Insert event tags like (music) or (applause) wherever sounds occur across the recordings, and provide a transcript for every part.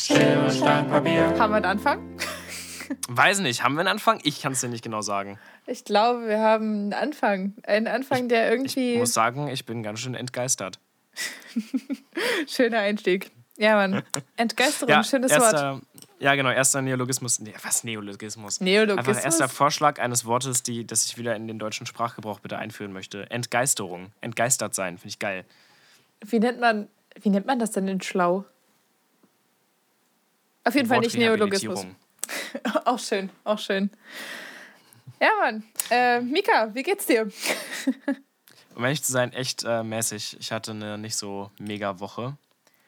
Schere, Stein, Papier. Haben wir einen Anfang? Weiß nicht, haben wir einen Anfang? Ich kann es dir nicht genau sagen. Ich glaube, wir haben einen Anfang. Einen Anfang, der irgendwie. Ich muss sagen, ich bin ganz schön entgeistert. (laughs) Schöner Einstieg. Ja, Mann. Entgeisterung, Ja, schönes erster, Wort. Ja, genau, erster Neologismus. Nee, was Neologismus? Neologismus? Einfach erster Vorschlag eines Wortes, die, das ich wieder in den deutschen Sprachgebrauch bitte einführen möchte. Entgeisterung. Entgeistert sein, finde ich geil. Wie nennt man, wie nennt man das denn in Schlau? Auf jeden Fall nicht Neologismus. (laughs) Auch schön, auch schön. Ja, Mann. Äh, Mika, wie geht's dir? (laughs) Um ehrlich zu sein, echt äh, mäßig. Ich hatte eine nicht so mega Woche.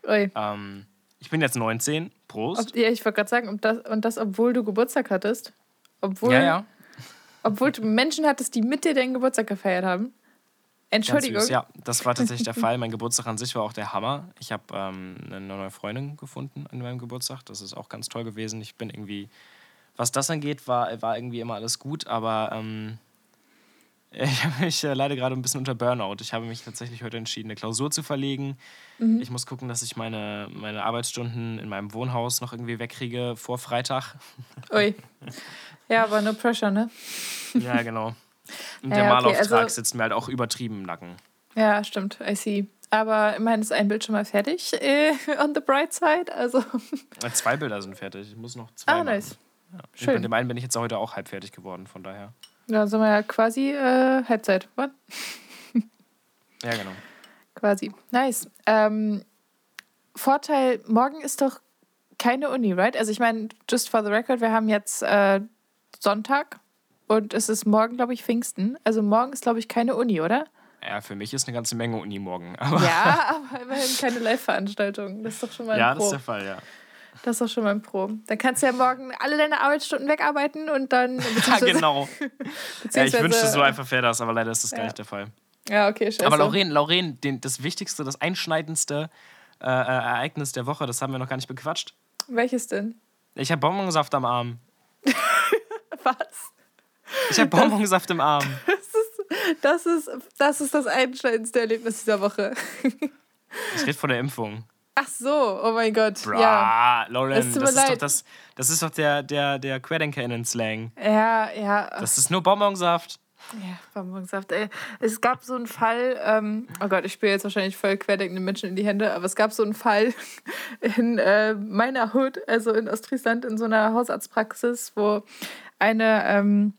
Ui. Ähm, ich bin jetzt 19. Prost. Ob, ja, ich wollte gerade sagen, und das, und das, obwohl du Geburtstag hattest. Obwohl, ja, ja. obwohl du Menschen hattest, die mit dir deinen Geburtstag gefeiert haben. Entschuldigung. süß. Ja, das war tatsächlich der (laughs) Fall. Mein Geburtstag an sich war auch der Hammer. Ich habe ähm, eine neue Freundin gefunden an meinem Geburtstag. Das ist auch ganz toll gewesen. Ich bin irgendwie, was das angeht, war, war irgendwie immer alles gut, aber ähm, (laughs) ich habe mich äh, leider gerade ein bisschen unter Burnout. Ich habe mich tatsächlich heute entschieden, eine Klausur zu verlegen. Ich muss gucken, dass ich meine, meine Arbeitsstunden in meinem Wohnhaus noch irgendwie wegkriege vor Freitag. Ui. (laughs) Ja, aber no pressure, ne? Ja, genau. Und Ja, der okay, Malauftrag also- sitzt mir halt auch übertrieben im Nacken. Ja, stimmt. I see. Aber immerhin ist ein Bild schon mal fertig. Äh, on the bright side. Also. Äh, Zwei Bilder sind fertig. Ich muss noch zwei Ah, machen. nice. Ja. Und Schön. Bei dem einen bin ich jetzt heute auch halb fertig geworden, von daher. Da sind wir ja quasi äh, Halbzeit. What? (laughs) Ja, genau. Quasi. Nice. Ähm, Vorteil, morgen ist doch keine Uni, right? Also ich meine, just for the record, wir haben jetzt äh, Sonntag und es ist morgen, glaube ich, Pfingsten. Also morgen ist, glaube ich, keine Uni, oder? Ja, für mich ist eine ganze Menge Uni morgen. (laughs) Aber Ja, aber immerhin keine Live-Veranstaltung. Das ist doch schon mal ein ja, das Pro. ist der Fall, ja. Das ist doch schon mal ein Pro. Dann kannst du ja morgen alle deine Arbeitsstunden wegarbeiten und dann. (laughs) Ja, genau. (laughs) Ja, ich wünschte, so einfach wäre das, aber leider ist das gar Ja. nicht der Fall. Ja, okay, scheiße. Aber Lauren, Lauren den, das wichtigste, das einschneidendste äh, äh, Ereignis der Woche, das haben wir noch gar nicht bequatscht. Welches denn? Ich habe Bonbonsaft am Arm. Was? Ich habe Bonbonsaft im Arm. (laughs) Das ist, das ist das einschneidendste Erlebnis dieser Woche. Ich rede von der Impfung. Ach so, oh mein Gott. Bra, Ja. Lauren, das, ist doch das, das ist doch der, der, der QuerdenkerInnen-Slang. Ja, ja. Das ist nur Bonbonsaft. Ja, Bonbonsaft. Ey. Es gab so einen Fall, ähm, oh Gott, ich spiele jetzt wahrscheinlich voll querdenkende Menschen in die Hände, aber es gab so einen Fall (laughs) in äh, meiner Hood, also in Ostfriesland, in so einer Hausarztpraxis, wo eine, ähm,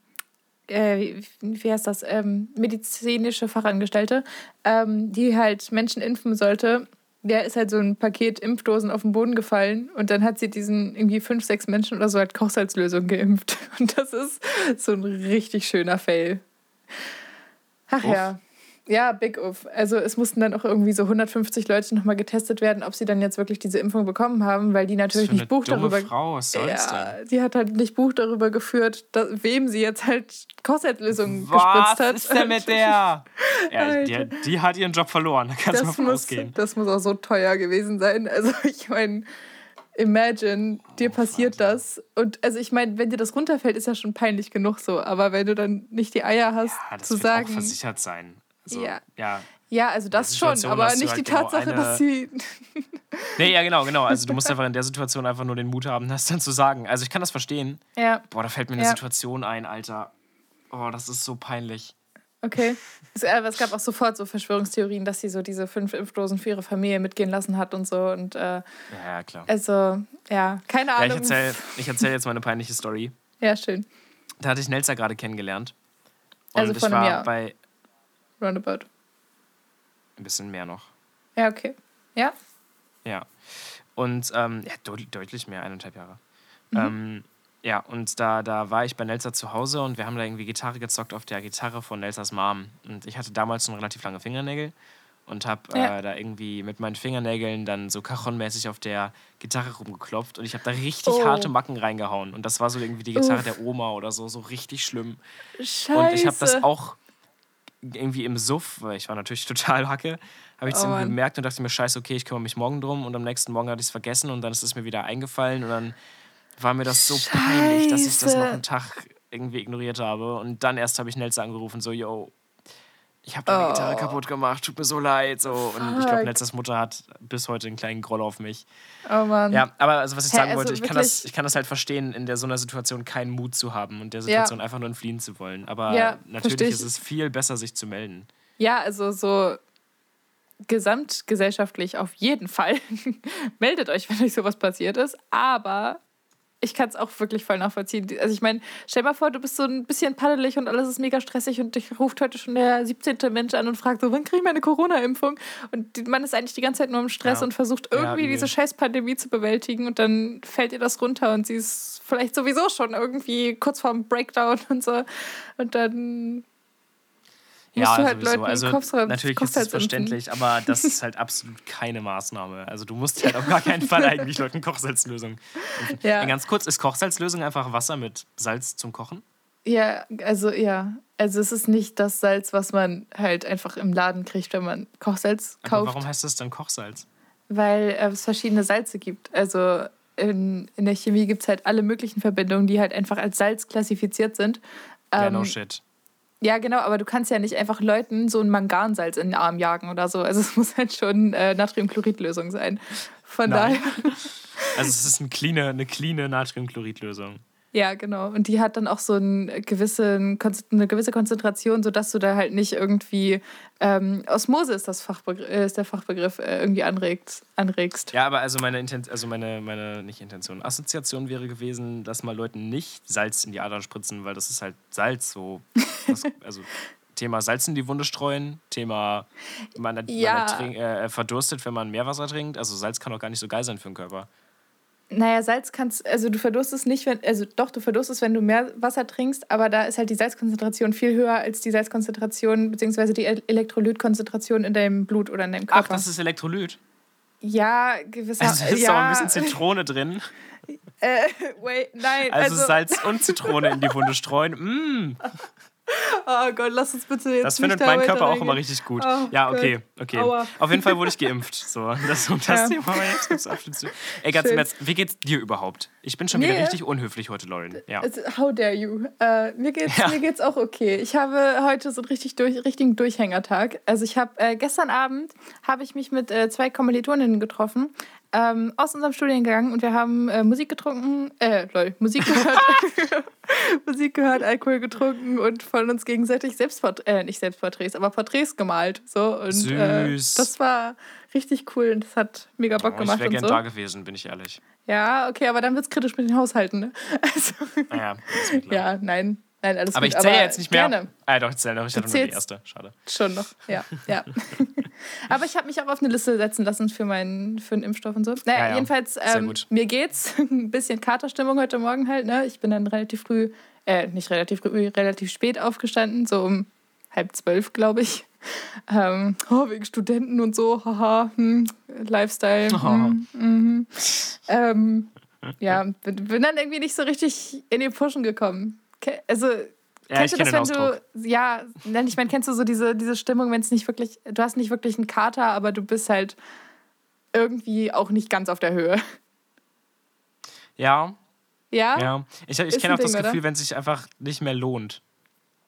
äh, wie, heißt das, ähm, medizinische Fachangestellte, ähm, die halt Menschen impfen sollte. Der ist halt so ein Paket Impfdosen auf den Boden gefallen und dann hat sie diesen irgendwie fünf, sechs Menschen oder so halt Kochsalzlösung geimpft. (laughs) Und das ist so ein richtig schöner Fail. Ach Uff. ja. Ja, Big Uff. Also es mussten dann auch irgendwie so 150 Leute nochmal getestet werden, ob sie dann jetzt wirklich diese Impfung bekommen haben, weil die natürlich Was nicht Buch darüber. Frau, was soll's ja, denn? die hat halt nicht Buch darüber geführt, dass, wem sie jetzt halt Kochsalzlösung Was gespritzt hat. ist denn mit der? (laughs) Ja, die, Alter. die hat ihren Job verloren, da kannst du mal muss, ausgehen. das muss auch so teuer gewesen sein. Also (laughs) ich meine, imagine, dir passiert Wahnsinn. das. Und also ich meine, wenn dir das runterfällt, ist ja schon peinlich genug so. Aber wenn du dann nicht die Eier hast, Ja, das zu sagen. auch versichert sein. Also, Ja. ja. Ja, also das schon, aber nicht halt die genau Tatsache, eine- dass sie. (laughs) Nee, ja, genau, genau. Also du musst einfach in der Situation einfach nur den Mut haben, das dann zu sagen. Also ich kann das verstehen. Ja, Boah, da fällt mir eine Ja. Situation ein, Alter. Oh, das ist so peinlich. okay. Es, äh, aber es gab auch sofort so Verschwörungstheorien, dass sie so diese fünf Impfdosen für ihre Familie mitgehen lassen hat und so. Und äh, Ja, ja klar. also, ja, keine Ja, ich Ahnung. erzähle (laughs) ich erzähl jetzt mal eine peinliche Story. Ja, schön. Da hatte ich Nelsa gerade kennengelernt. Und Also ich war bei Roundabout. ein bisschen mehr noch. Ja, okay. Ja? Ja. Und ähm, ja, deut deutlich mehr, eineinhalb Jahre. Mhm. Ähm, ja, und da, da war ich bei Nelsa zu Hause und wir haben da irgendwie Gitarre gezockt auf der Gitarre von Nelsas Mom. Und ich hatte damals schon relativ lange Fingernägel und habe Ja. äh, da irgendwie mit meinen Fingernägeln dann so kachonmäßig auf der Gitarre rumgeklopft und ich habe da richtig Oh. harte Macken reingehauen. Und das war so irgendwie die Gitarre Uff. der Oma oder so, so richtig schlimm. Scheiße. Und ich habe das auch irgendwie im Suff, weil ich war natürlich (laughs) total hacke, habe ich es Oh gemerkt und dachte mir, scheiße, okay, ich kümmere mich morgen drum. Und am nächsten Morgen hatte ich es vergessen und dann ist es mir wieder eingefallen und dann war mir das so peinlich, dass ich das noch Scheiße. einen Tag irgendwie ignoriert habe. Und dann erst habe ich Nelsa angerufen, so, yo, ich habe deine Oh. Gitarre kaputt gemacht, tut mir so leid. So. Und ich glaube. Netzes Mutter hat bis heute einen kleinen Groll auf mich. Oh Mann. Ja, aber also, was ich sagen also wollte, ich kann, das, ich kann das halt verstehen, in der so einer Situation keinen Mut zu haben und der Situation einfach nur entfliehen zu wollen. Aber Ja, natürlich ich. ist es viel besser, sich zu melden. Ja, also so gesamtgesellschaftlich auf jeden Fall. (laughs) Meldet euch, wenn euch sowas passiert ist. Aber ich kann es auch wirklich voll nachvollziehen. Also ich meine, stell mal vor, du bist so ein bisschen paddelig und alles ist mega stressig und dich ruft heute schon der 17. Mensch an und fragt so, wann kriege ich meine Corona-Impfung? Und man ist eigentlich die ganze Zeit nur im Stress Ja. und versucht Ja, irgendwie nee. diese scheiß Pandemie zu bewältigen und dann fällt ihr das runter und sie ist vielleicht sowieso schon irgendwie kurz vorm Breakdown und so. Und dann musst du halt sowieso. Leuten also, den Kopf rein- natürlich ist Kopfhals es impfen. verständlich, aber das ist halt absolut keine Maßnahme. Also du musst halt auf gar keinen Fall eigentlich Leuten Kochsalzlösung. impfen. Ja. Ja, Ganz kurz, ist Kochsalzlösung einfach Wasser mit Salz zum Kochen? Ja, also ja. Also es ist nicht das Salz, was man halt einfach im Laden kriegt, wenn man Kochsalz Aber kauft, warum heißt das dann Kochsalz? weil äh, es verschiedene Salze gibt. Also in, in der Chemie gibt es halt alle möglichen Verbindungen, die halt einfach als Salz klassifiziert sind. Ja, Ähm, no shit. Ja, genau, aber du kannst ja nicht einfach Leuten so ein Mangansalz in den Arm jagen oder so. Also es muss halt schon äh, Natriumchloridlösung sein. Von Nein. daher. Also es ist eine cleane, eine cleane Natriumchloridlösung. Ja, genau. Und die hat dann auch so einen gewissen, eine gewisse Konzentration, sodass du da halt nicht irgendwie ähm, Osmose ist, das Fachbegriff, äh, ist der Fachbegriff, äh, irgendwie anregt, anregst. Ja, aber also meine Inten also meine, meine, nicht Intention, Assoziation wäre gewesen, dass mal Leuten nicht Salz in die Adern spritzen, weil das ist halt Salz, so. Das, (laughs) also Thema Salz in die Wunde streuen, Thema man, man Ja. ertrink- äh, verdurstet, wenn man Meerwasser trinkt. Also Salz kann doch gar nicht so geil sein für den Körper. Naja, Salz kannst, also du verdurstest nicht, wenn, also doch, du verdurstest, wenn du mehr Wasser trinkst, aber da ist halt die Salzkonzentration viel höher als die Salzkonzentration, beziehungsweise die El- Elektrolytkonzentration in deinem Blut oder in deinem Ach, Körper. das ist Elektrolyt. ja, gewisser, Also ist ja, auch ein bisschen Zitrone drin. Äh, wait, nein, Also, also, Salz und Zitrone in die Wunde streuen. Mm, (laughs) oh Gott, lass uns bitte jetzt das findet mein Körper auch immer richtig gut. Oh ja, okay, okay. Aua. Auf jeden Fall wurde ich geimpft. So, das um (laughs) das Ja. Thema. Jetzt gibt's Abschlüsse. Ey, ganz im Ernst, wie geht's dir überhaupt? Ich bin schon wieder Mir? richtig unhöflich heute, Lauren. Ja. Also, How dare you? Äh, mir, geht's, Ja. mir geht's auch okay. Ich habe heute so einen richtig durch, richtigen Durchhängertag. Also ich habe äh, gestern Abend habe ich mich mit äh, zwei Kommilitoninnen getroffen ähm, aus unserem Studiengang und wir haben äh, Musik getrunken, äh, lol, Musik gehört, (laughs) Musik gehört, Alkohol getrunken und von uns gegenseitig Selbstport äh, nicht Selbstporträts, aber Porträts gemalt. So und Äh, Süß. das war richtig cool und das hat mega Bock Oh, ich gemacht wäre und gern so. da gewesen, bin ich ehrlich. Ja, okay, aber dann wird's kritisch mit den Haushalten. Ne? (laughs) Also, mir (laughs) klar. ja, nein, nein, alles Aber gut. ich zähle jetzt nicht mehr. Gerne. Ah, doch, ich zähle noch. Ich hatte nur die erste. Schade. Schon noch, ja, ja. (laughs) Aber ich habe mich auch auf eine Liste setzen lassen für meinen für den Impfstoff und so. Naja, Ja, ja. jedenfalls, ähm, mir geht's (laughs) ein bisschen Katerstimmung heute Morgen halt. Ne? Ich bin dann relativ früh, äh, nicht relativ früh, relativ spät aufgestanden, so um halb zwölf, glaube ich. Ähm, oh, wegen Studenten und so, haha, hm, Lifestyle. (laughs) Hm, mhm. ähm, ja, bin, bin dann irgendwie nicht so richtig in die Pushen gekommen. Also, Ja, kennst du das, wenn Ausdruck. du, ja, ich meine, kennst du so diese, diese Stimmung, wenn es nicht wirklich, du hast nicht wirklich einen Kater, aber du bist halt irgendwie auch nicht ganz auf der Höhe. Ja, Ja? ja. Ich, ich kenne auch das Ding, oder? Gefühl, wenn es sich einfach nicht mehr lohnt.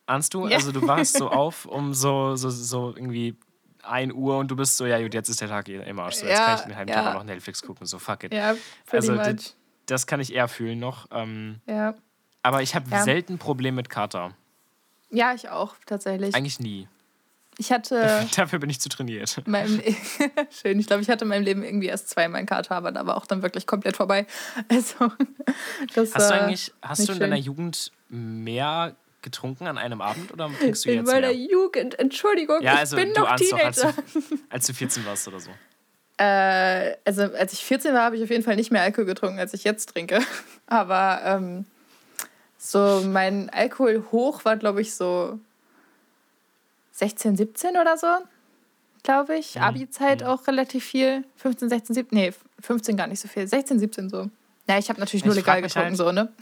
Ahnst du? Ja. Also du wachst so (laughs) auf um so, so, so irgendwie 1 Uhr und du bist so, ja gut, jetzt ist der Tag eh im Arsch. So, jetzt Ja, kann ich den halben ja. Noch Netflix gucken. So, fuck it. Ja, Also, much. Das kann ich eher fühlen noch. Ähm, Ja. Aber ich habe Ja. selten Probleme mit Kater. ja, ich auch, tatsächlich. Eigentlich nie. Ich hatte (laughs) Dafür bin ich zu trainiert. in meinem (laughs) schön, ich glaube, ich hatte in meinem Leben irgendwie erst zweimal einen Kater, aber da war auch dann wirklich komplett vorbei. (laughs) Also, das Hast du eigentlich, hast du in deiner schön. Jugend mehr getrunken an einem Abend oder trinkst du in jetzt meiner mehr? Jugend, Entschuldigung, Ja, also ich bin noch ahnst doch, als Teenager. du, als du 14 warst oder so. Äh, also als ich 14 war, habe ich auf jeden Fall nicht mehr Alkohol getrunken, als ich jetzt trinke. Aber ähm, so mein Alkohol hoch war, glaube ich, so 16, 17 oder so, glaube ich. Abi-Zeit auch relativ viel. 15, 16, 17, nee, 15 gar nicht so viel. 16, 17 so. Ja, ich habe natürlich nur Ich legal frag mich getrunken, halt- so, ne?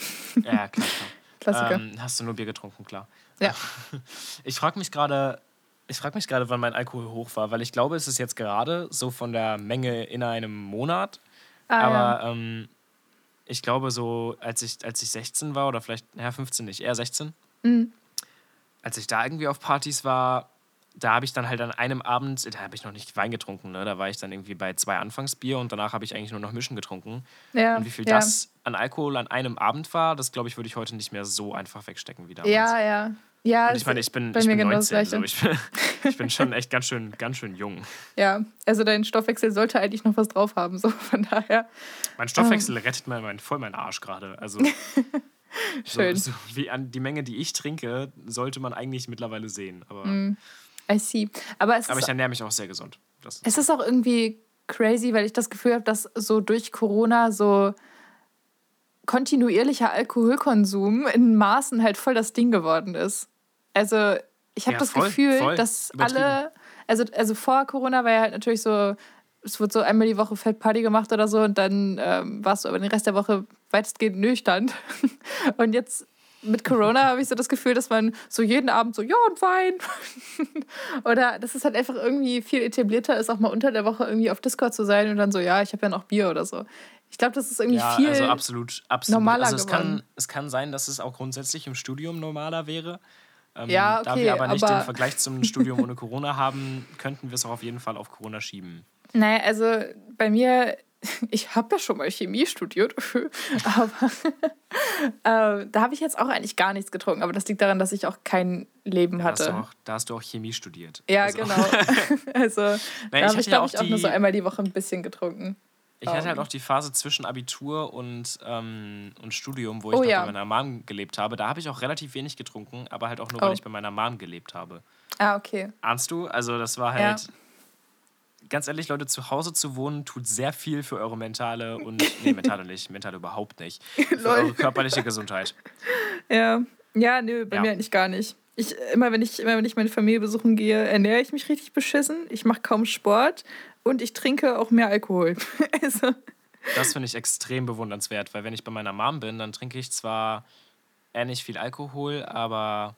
Ja, klar, klar. (laughs) Klassiker. Ähm, hast du nur Bier getrunken, klar. Ja. (laughs) Ich frage mich gerade, ich frage mich gerade, wann mein Alkohol hoch war, weil ich glaube, es ist jetzt gerade so von der Menge in einem Monat. Ah, aber ähm, ich glaube, so als ich, als ich 16 war oder vielleicht, ja, 15 nicht, eher 16, Mhm. als ich da irgendwie auf Partys war, da habe ich dann halt an einem Abend, da habe ich noch nicht Wein getrunken, ne? da war ich dann irgendwie bei zwei Anfangsbier und danach habe ich eigentlich nur noch Mischen getrunken. Ja, und wie viel ja. das an Alkohol an einem Abend war, das glaube ich, würde ich heute nicht mehr so einfach wegstecken wie damals. Ja, ja. Ja, und ich meine, ich bin, ich bin 19, so ich, bin, ich bin schon echt ganz schön, ganz schön jung. Ja, also dein Stoffwechsel sollte eigentlich noch was drauf haben, so von daher. Mein Stoffwechsel ähm. rettet mir mein, voll meinen Arsch gerade. Also (laughs) Schön. So, so wie an die Menge, die ich trinke, sollte man eigentlich mittlerweile sehen. Aber mm. I see. Aber, Aber ich ernähre mich auch sehr gesund. Das es ist auch irgendwie crazy, weil ich das Gefühl habe, dass so durch Corona so kontinuierlicher Alkoholkonsum in Maßen halt voll das Ding geworden ist. Also ich habe ja, das voll, Gefühl, voll dass alle, also, also vor Corona war ja halt natürlich so, es wird so einmal die Woche Fettparty gemacht oder so und dann ähm, warst du aber den Rest der Woche weitestgehend nüchtern. (laughs) und jetzt mit Corona habe ich so das Gefühl, dass man so jeden Abend so, ja, und Wein. (laughs) oder dass es halt einfach irgendwie viel etablierter ist, auch mal unter der Woche irgendwie auf Discord zu sein und dann so, ja, ich habe ja noch Bier oder so. Ich glaube, das ist irgendwie ja, viel also absolut, absolut. normaler also es geworden. Kann, es kann sein, dass es auch grundsätzlich im Studium normaler wäre. Ähm, ja, okay, da wir aber nicht aber den Vergleich zum Studium ohne (laughs) Corona haben, könnten wir es auch auf jeden Fall auf Corona schieben. Naja, also bei mir (laughs) ich habe ja schon mal Chemie studiert, (laughs) aber äh, da habe ich jetzt auch eigentlich gar nichts getrunken. Aber das liegt daran, dass ich auch kein Leben da hatte. Hast auch, da hast du auch Chemie studiert. Ja, also. genau. also naja, da habe ich, glaube ich, auch, nur so einmal die Woche ein bisschen getrunken. Ich hatte halt auch die Phase zwischen Abitur und, ähm, und Studium, wo ich oh, noch ja. bei meiner Mom gelebt habe. Da habe ich auch relativ wenig getrunken, aber halt auch nur, oh. weil ich bei meiner Mom gelebt habe. Ah, okay. Ahnst du? Also das war halt... Ja ganz ehrlich, Leute, zu Hause zu wohnen tut sehr viel für eure mentale und. Nee, mentale nicht, mentale überhaupt nicht. (laughs) Für eure körperliche Gesundheit. Ja. Ja, nö, bei ja. mir eigentlich gar nicht. Ich, immer, wenn ich, immer wenn ich meine Familie besuchen gehe, ernähre ich mich richtig beschissen. Ich mache kaum Sport und ich trinke auch mehr Alkohol. (laughs) also. Das finde ich extrem bewundernswert, weil wenn ich bei meiner Mom bin, dann trinke ich zwar ähnlich viel Alkohol, aber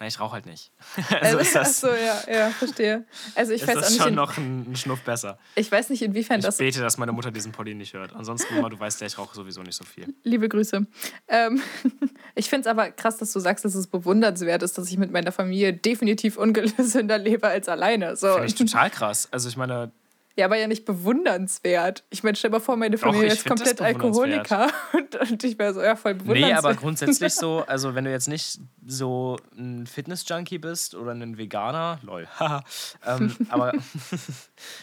Nein, ich rauche halt nicht. (laughs) also (laughs) ist das. Achso, ja, ja, verstehe. Also ich ist weiß das auch nicht. schon noch ein, ein, Schnuff besser. Ich weiß nicht, inwiefern ich das. Ich bete, dass meine Mutter diesen Poddy nicht hört. Ansonsten, Mama, du weißt ja, ich rauche sowieso nicht so viel. Liebe Grüße. Ähm, (laughs) ich finde es aber krass, dass du sagst, dass es bewundernswert ist, dass ich mit meiner Familie definitiv ungesünder lebe als alleine. So. Finde ich total krass. Also ich meine, ja, aber ja nicht bewundernswert. Ich meine, stell mal vor, meine Familie Doch, ist komplett Alkoholiker (laughs) und, und, ich wäre so, ja, voll bewundernswert. Nee, aber grundsätzlich (laughs) so, also wenn du jetzt nicht so ein Fitness-Junkie bist oder ein Veganer, lol, (laughs) haha, ähm, aber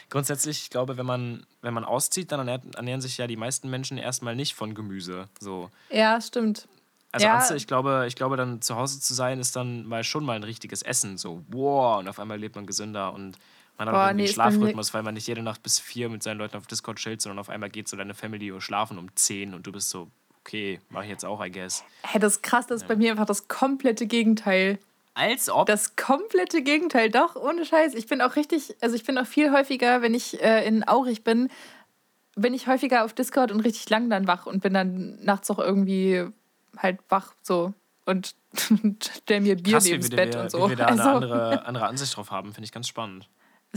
grundsätzlich, ich glaube, wenn man, wenn man auszieht, dann ernähren sich ja die meisten Menschen erstmal nicht von Gemüse. So. Ja, stimmt. Also ja. Anste, ich glaube, ich glaube, dann zu Hause zu sein, ist dann mal schon mal ein richtiges Essen. So, wow, und auf einmal lebt man gesünder und man hat Boah, auch nee, einen Schlafrhythmus, weil man nicht jede Nacht bis vier mit seinen Leuten auf Discord chillt, sondern auf einmal geht so deine Family schlafen um zehn und du bist so, okay, mach ich jetzt auch, I guess. Hey, das ist krass, das ist ja. bei mir einfach das komplette Gegenteil. Als ob? Das komplette Gegenteil, doch, ohne Scheiß. Ich bin auch richtig, also ich bin auch viel häufiger, wenn ich äh, in Aurich bin, bin ich häufiger auf Discord und richtig lang dann wach und bin dann nachts auch irgendwie halt wach so und (laughs) stell mir Bier Krass, neben Bett wir, und so. Wie wir da also. eine andere, andere Ansicht drauf haben, finde ich ganz spannend.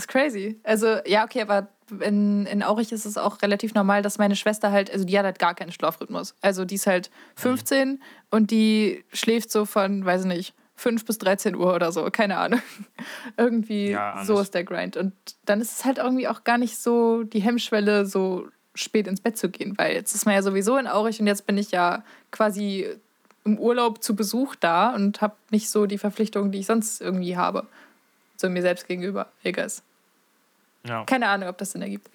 Ist crazy. Also, ja, okay, aber in, in Aurich ist es auch relativ normal, dass meine Schwester halt, also die hat halt gar keinen Schlafrhythmus. Also die ist halt 15 mhm. und die schläft so von, weiß ich nicht, 5 bis 13 Uhr oder so, keine Ahnung. (laughs) irgendwie ja, so ist der Grind. Und dann ist es halt irgendwie auch gar nicht so die Hemmschwelle, so spät ins Bett zu gehen, weil jetzt ist man ja sowieso in Aurich und jetzt bin ich ja quasi im Urlaub zu Besuch da und habe nicht so die Verpflichtungen, die ich sonst irgendwie habe. So mir selbst gegenüber, egal. Ja. Keine Ahnung, ob das Sinn ergibt.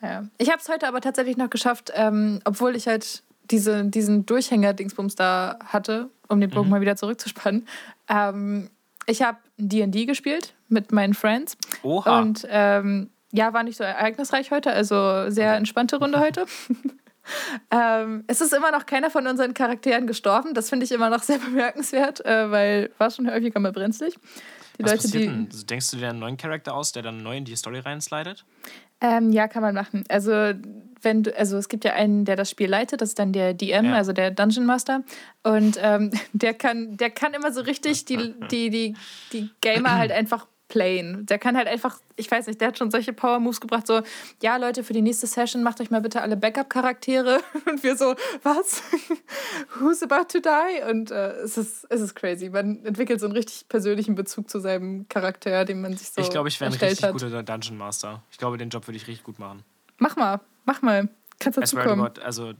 Ja. Ich habe es heute aber tatsächlich noch geschafft, ähm, obwohl ich halt diese, diesen Durchhänger-Dingsbums da hatte, um den Bogen mhm. mal wieder zurückzuspannen. Ähm, ich habe D&D gespielt mit meinen Friends. Oha. Und ähm, ja, war nicht so ereignisreich heute, also sehr entspannte Runde (laughs) heute. (laughs) ähm, es ist immer noch keiner von unseren Charakteren gestorben. Das finde ich immer noch sehr (laughs) bemerkenswert, äh, weil war schon häufiger mal brenzlig. Die Was Leute, passiert denn? Die, Denkst du dir einen neuen Charakter aus, der dann neu in die Story reinslidet? Ähm, ja, kann man machen. Also, wenn du, also es gibt ja einen, der das Spiel leitet, das ist dann der DM, ja. also der Dungeon Master. Und ähm, (laughs) der kann, der kann immer so richtig die, (laughs) die, die, die Gamer halt einfach playen. Der kann halt einfach, ich weiß nicht, der hat schon solche Power-Moves gebracht, so, ja, Leute, für die nächste Session macht euch mal bitte alle Backup-Charaktere. (laughs) Und wir so, was? (laughs) Who's about to die? Und äh, es, ist, es ist crazy. Man entwickelt so einen richtig persönlichen Bezug zu seinem Charakter, den man sich so Ich glaube, ich wäre ein richtig hat. guter Dungeon Master. Ich glaube, den Job würde ich richtig gut machen. Mach mal, mach mal. Kannst dazu to kommen. God, also,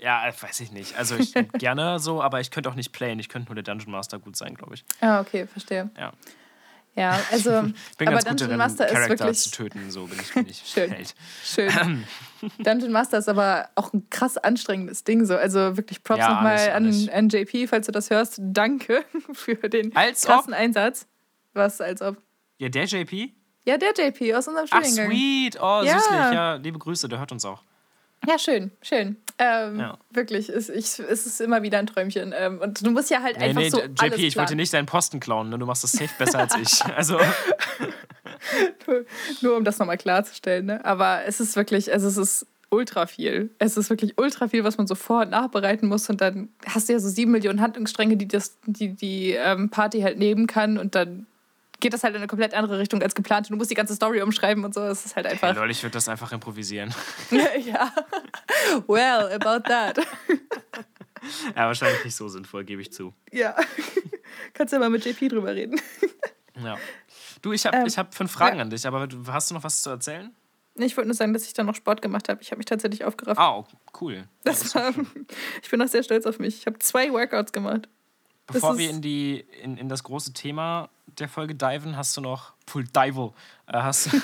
ja, weiß ich nicht. Also, ich (laughs) gerne so, aber ich könnte auch nicht playen. Ich könnte nur der Dungeon Master gut sein, glaube ich. Ah, okay, verstehe. Ja. Ja, also, (laughs) aber Dungeon darin, Master ist Charakter wirklich zu töten. So bin ich, bin ich (laughs) Schön. Held. schön. (laughs) Dungeon Master ist aber auch ein krass anstrengendes Ding. So. Also wirklich Props Ja, nochmal an, an JP, falls du das hörst. Danke für den Als krassen Einsatz. Was als ob? Ja, der JP? Ja, der JP aus unserem Ach, Studiengang. sweet. Oh, Ja. süßlich. Ja, liebe Grüße, der hört uns auch. Ja, schön, schön. Ähm, Ja. Wirklich, es, ich, es ist immer wieder ein Träumchen. Ähm, und du musst ja halt Nee, einfach nee, so JP, alles ich wollte nicht deinen Posten klauen. Ne? Du machst das safe besser als ich. (laughs) Also, Nur um das nochmal klarzustellen. Ne? Aber es ist wirklich, also es ist ultra viel. Es ist wirklich ultra viel, was man so vor- und nachbereiten muss. Und dann hast du ja so sieben Millionen Handlungsstränge, die das, die, die ähm, Party halt nehmen kann. Und dann geht das halt in eine komplett andere Richtung als geplant. Du musst die ganze Story umschreiben und so. Es ist halt hey, einfach. Leute, ich würde das einfach improvisieren. (laughs) (laughs) ja. Well, about that. Ja, wahrscheinlich nicht so sinnvoll, gebe ich zu. ja. (laughs) Kannst ja mal mit JP drüber reden. Ja. Du, ich habe Ähm, ich hab fünf Fragen ja. an dich, aber hast du noch was zu erzählen? Ich wollte nur sagen, dass ich dann noch Sport gemacht habe. Ich habe mich tatsächlich aufgerafft. Ah, oh, cool. das war, ich bin auch sehr stolz auf mich. Ich habe zwei Workouts gemacht. Bevor wir in, die, in, in das große Thema der Folge diven, hast du noch, Pull Dive, äh, hast, du-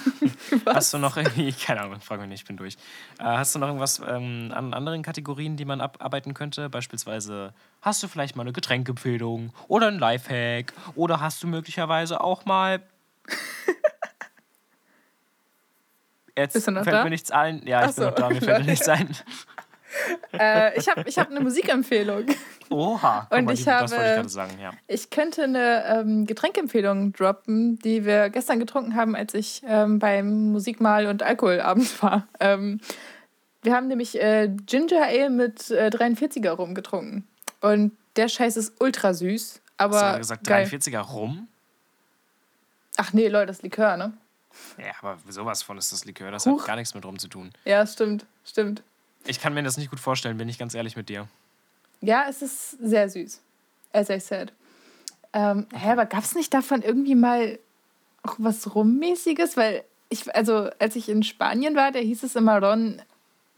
(laughs) hast du noch irgendwie, keine Ahnung, frag mich nicht, ich bin durch. Äh, hast du noch irgendwas ähm, an anderen Kategorien, die man abarbeiten könnte? Beispielsweise, hast du vielleicht mal eine Getränkempfehlung oder ein Lifehack oder hast du möglicherweise auch mal. (laughs) Jetzt noch fällt da? mir nichts ein. Ja, ich Ach bin noch so. da, mir fällt mir nichts ein. Äh, ich habe ich hab eine Musikempfehlung. Oha. Und ich das wollte ich habe- sagen, ja. Ich könnte eine ähm, Getränkempfehlung droppen, die wir gestern getrunken haben, als ich ähm, beim Musikmal- und Alkoholabend (laughs) war. Ähm, wir haben nämlich äh, Ginger Ale mit äh, 43er rum getrunken. Und der Scheiß ist ultra süß. Aber Hast du gesagt, geil. 43er rum? Ach nee, Leute, das ist Likör, ne? Ja, aber sowas von ist das Likör. Das Huch. hat gar nichts mit rum zu tun. Ja, stimmt, stimmt. Ich kann mir das nicht gut vorstellen, bin ich ganz ehrlich mit dir. Ja, es ist sehr süß, as I said. Ähm, hä, aber gab es nicht davon irgendwie mal auch was Rummäßiges? Weil ich, also als ich in Spanien war, da hieß es immer Ron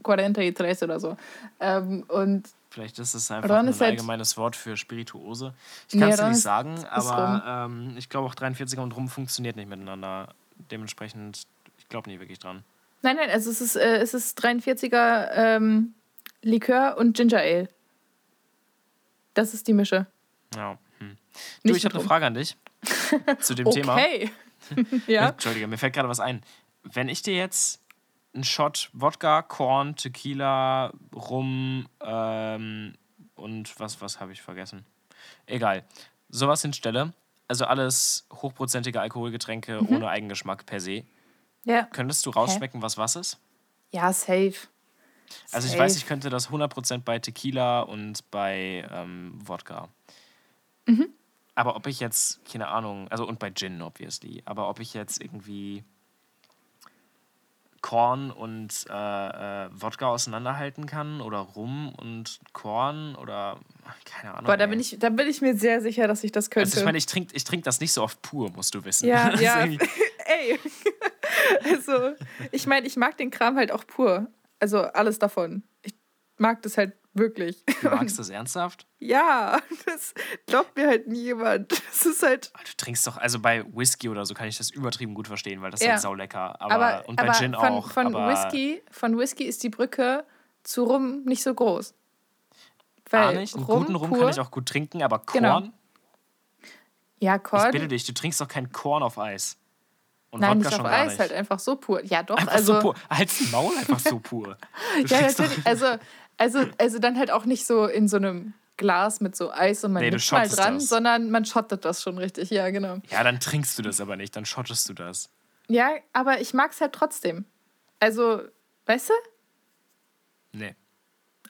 43 oder so. Ähm, und Vielleicht ist es einfach Ron ein halt- allgemeines Wort für Spirituose. Ich Nee, kann es dir Ron nicht sagen, aber ähm, ich glaube auch 43er und Rum funktioniert nicht miteinander. Dementsprechend, ich glaube nie wirklich dran. Nein, nein, also es ist, äh, es ist 43er ähm, Likör und Ginger Ale. Das ist die Mische. Ja. Hm. Du, ich habe eine Frage an dich (laughs) zu dem Thema. Okay. (laughs) ja. Entschuldige, mir fällt gerade was ein. Wenn ich dir jetzt einen Shot Wodka, Korn, Tequila, Rum ähm, und was, was habe ich vergessen? Egal. Sowas hinstelle, also alles hochprozentige Alkoholgetränke Mhm. ohne Eigengeschmack per se, Ja. könntest du rausschmecken, was was ist? Ja, safe. Also ich Safe. weiß, ich könnte das 100% bei Tequila und bei ähm, Wodka. Mhm. Aber ob ich jetzt, keine Ahnung, also und bei Gin obviously, aber ob ich jetzt irgendwie Korn und äh, äh, Wodka auseinanderhalten kann oder Rum und Korn oder keine Ahnung. Boah, da ey. bin, ich, da bin ich mir sehr sicher, dass ich das könnte. Also ich meine, ich trinke ich trink das nicht so oft pur, musst du wissen. Ja, ist (laughs) ja. (laughs) Ey. Also, ich meine, ich mag den Kram halt auch pur. Also alles davon. Ich mag das halt wirklich. Du magst das ernsthaft? Ja, (laughs) das glaubt mir halt nie jemand. Das ist halt. Du trinkst doch, also bei Whisky oder so kann ich das übertrieben gut verstehen, weil das ist Ja. halt saulecker. Aber, Aber, und bei aber Gin von, auch. von, aber Whisky, von Whisky ist die Brücke zu Rum nicht so groß. Gar nicht. Einen guten Rum pur- kann ich auch gut trinken, aber Korn, Genau. Ja, ich Korn. bitte dich, du trinkst doch kein Korn auf Eis. Und Nein, Wodka nicht auf Eis, nicht. halt einfach so pur. Ja, doch. Einfach also, so pur. Halt's Maul einfach so pur. (laughs) Ja, natürlich. Also, also, also dann halt auch nicht so in so einem Glas mit so Eis und man Nee, nimmt mal dran, das. sondern man schottet das schon richtig. Ja, genau. Ja, dann trinkst du das aber nicht, dann schottest du das. Ja, aber ich mag es halt trotzdem. Also, weißt du? Nee.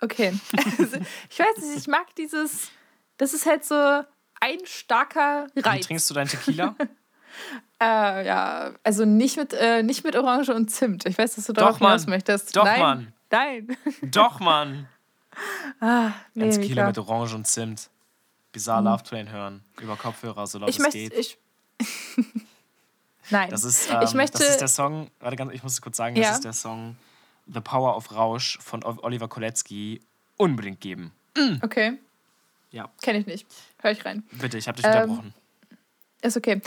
Okay. Also, (laughs) ich weiß nicht, ich mag dieses. Das ist halt so ein starker Wie Reiz. trinkst du deinen Tequila? (laughs) Äh, ja, also nicht mit, äh, nicht mit Orange und Zimt. Ich weiß, dass du darauf Doch, hinaus möchtest. Doch, Nein. Mann. Nein. Doch, Mann. (laughs) Ah, nee, Mika. Kilo mit Orange und Zimt. Bizarre Love Train hören. Über Kopfhörer, so laut Ich es möchte. geht. Ich, (laughs) Nein. Das ist, ähm, ich möchte. das ist der Song, warte ganz, ich muss kurz sagen, Ja. das ist der Song The Power of Rausch von Oliver Kolecki. Unbedingt geben. okay, Ja, kenne ich nicht. Hör ich rein. bitte, ich habe dich Ähm, unterbrochen. Ist okay.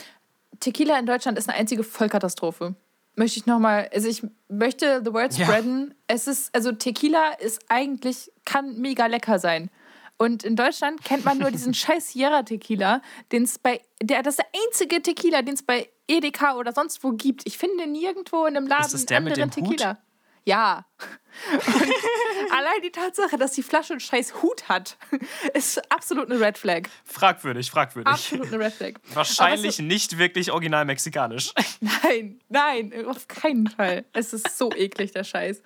Tequila in Deutschland ist eine einzige Vollkatastrophe. Möchte ich nochmal, also ich möchte the word Ja. spreaden. Es ist, also Tequila ist eigentlich, kann mega lecker sein. Und in Deutschland kennt man nur diesen (laughs) scheiß Sierra Tequila, den es bei, der, das ist der einzige Tequila, den es bei Edeka oder sonst wo gibt. Ich finde nirgendwo in einem Laden Ist das der mit anderen dem Hut? Tequila. Ja. Allein die Tatsache, dass die Flasche einen scheiß Hut hat, ist absolut eine Red Flag. Fragwürdig, fragwürdig. Absolut eine Red Flag. Wahrscheinlich Aber nicht wirklich original mexikanisch. (laughs) Nein, nein, auf keinen Fall. Es ist so eklig, der Scheiß.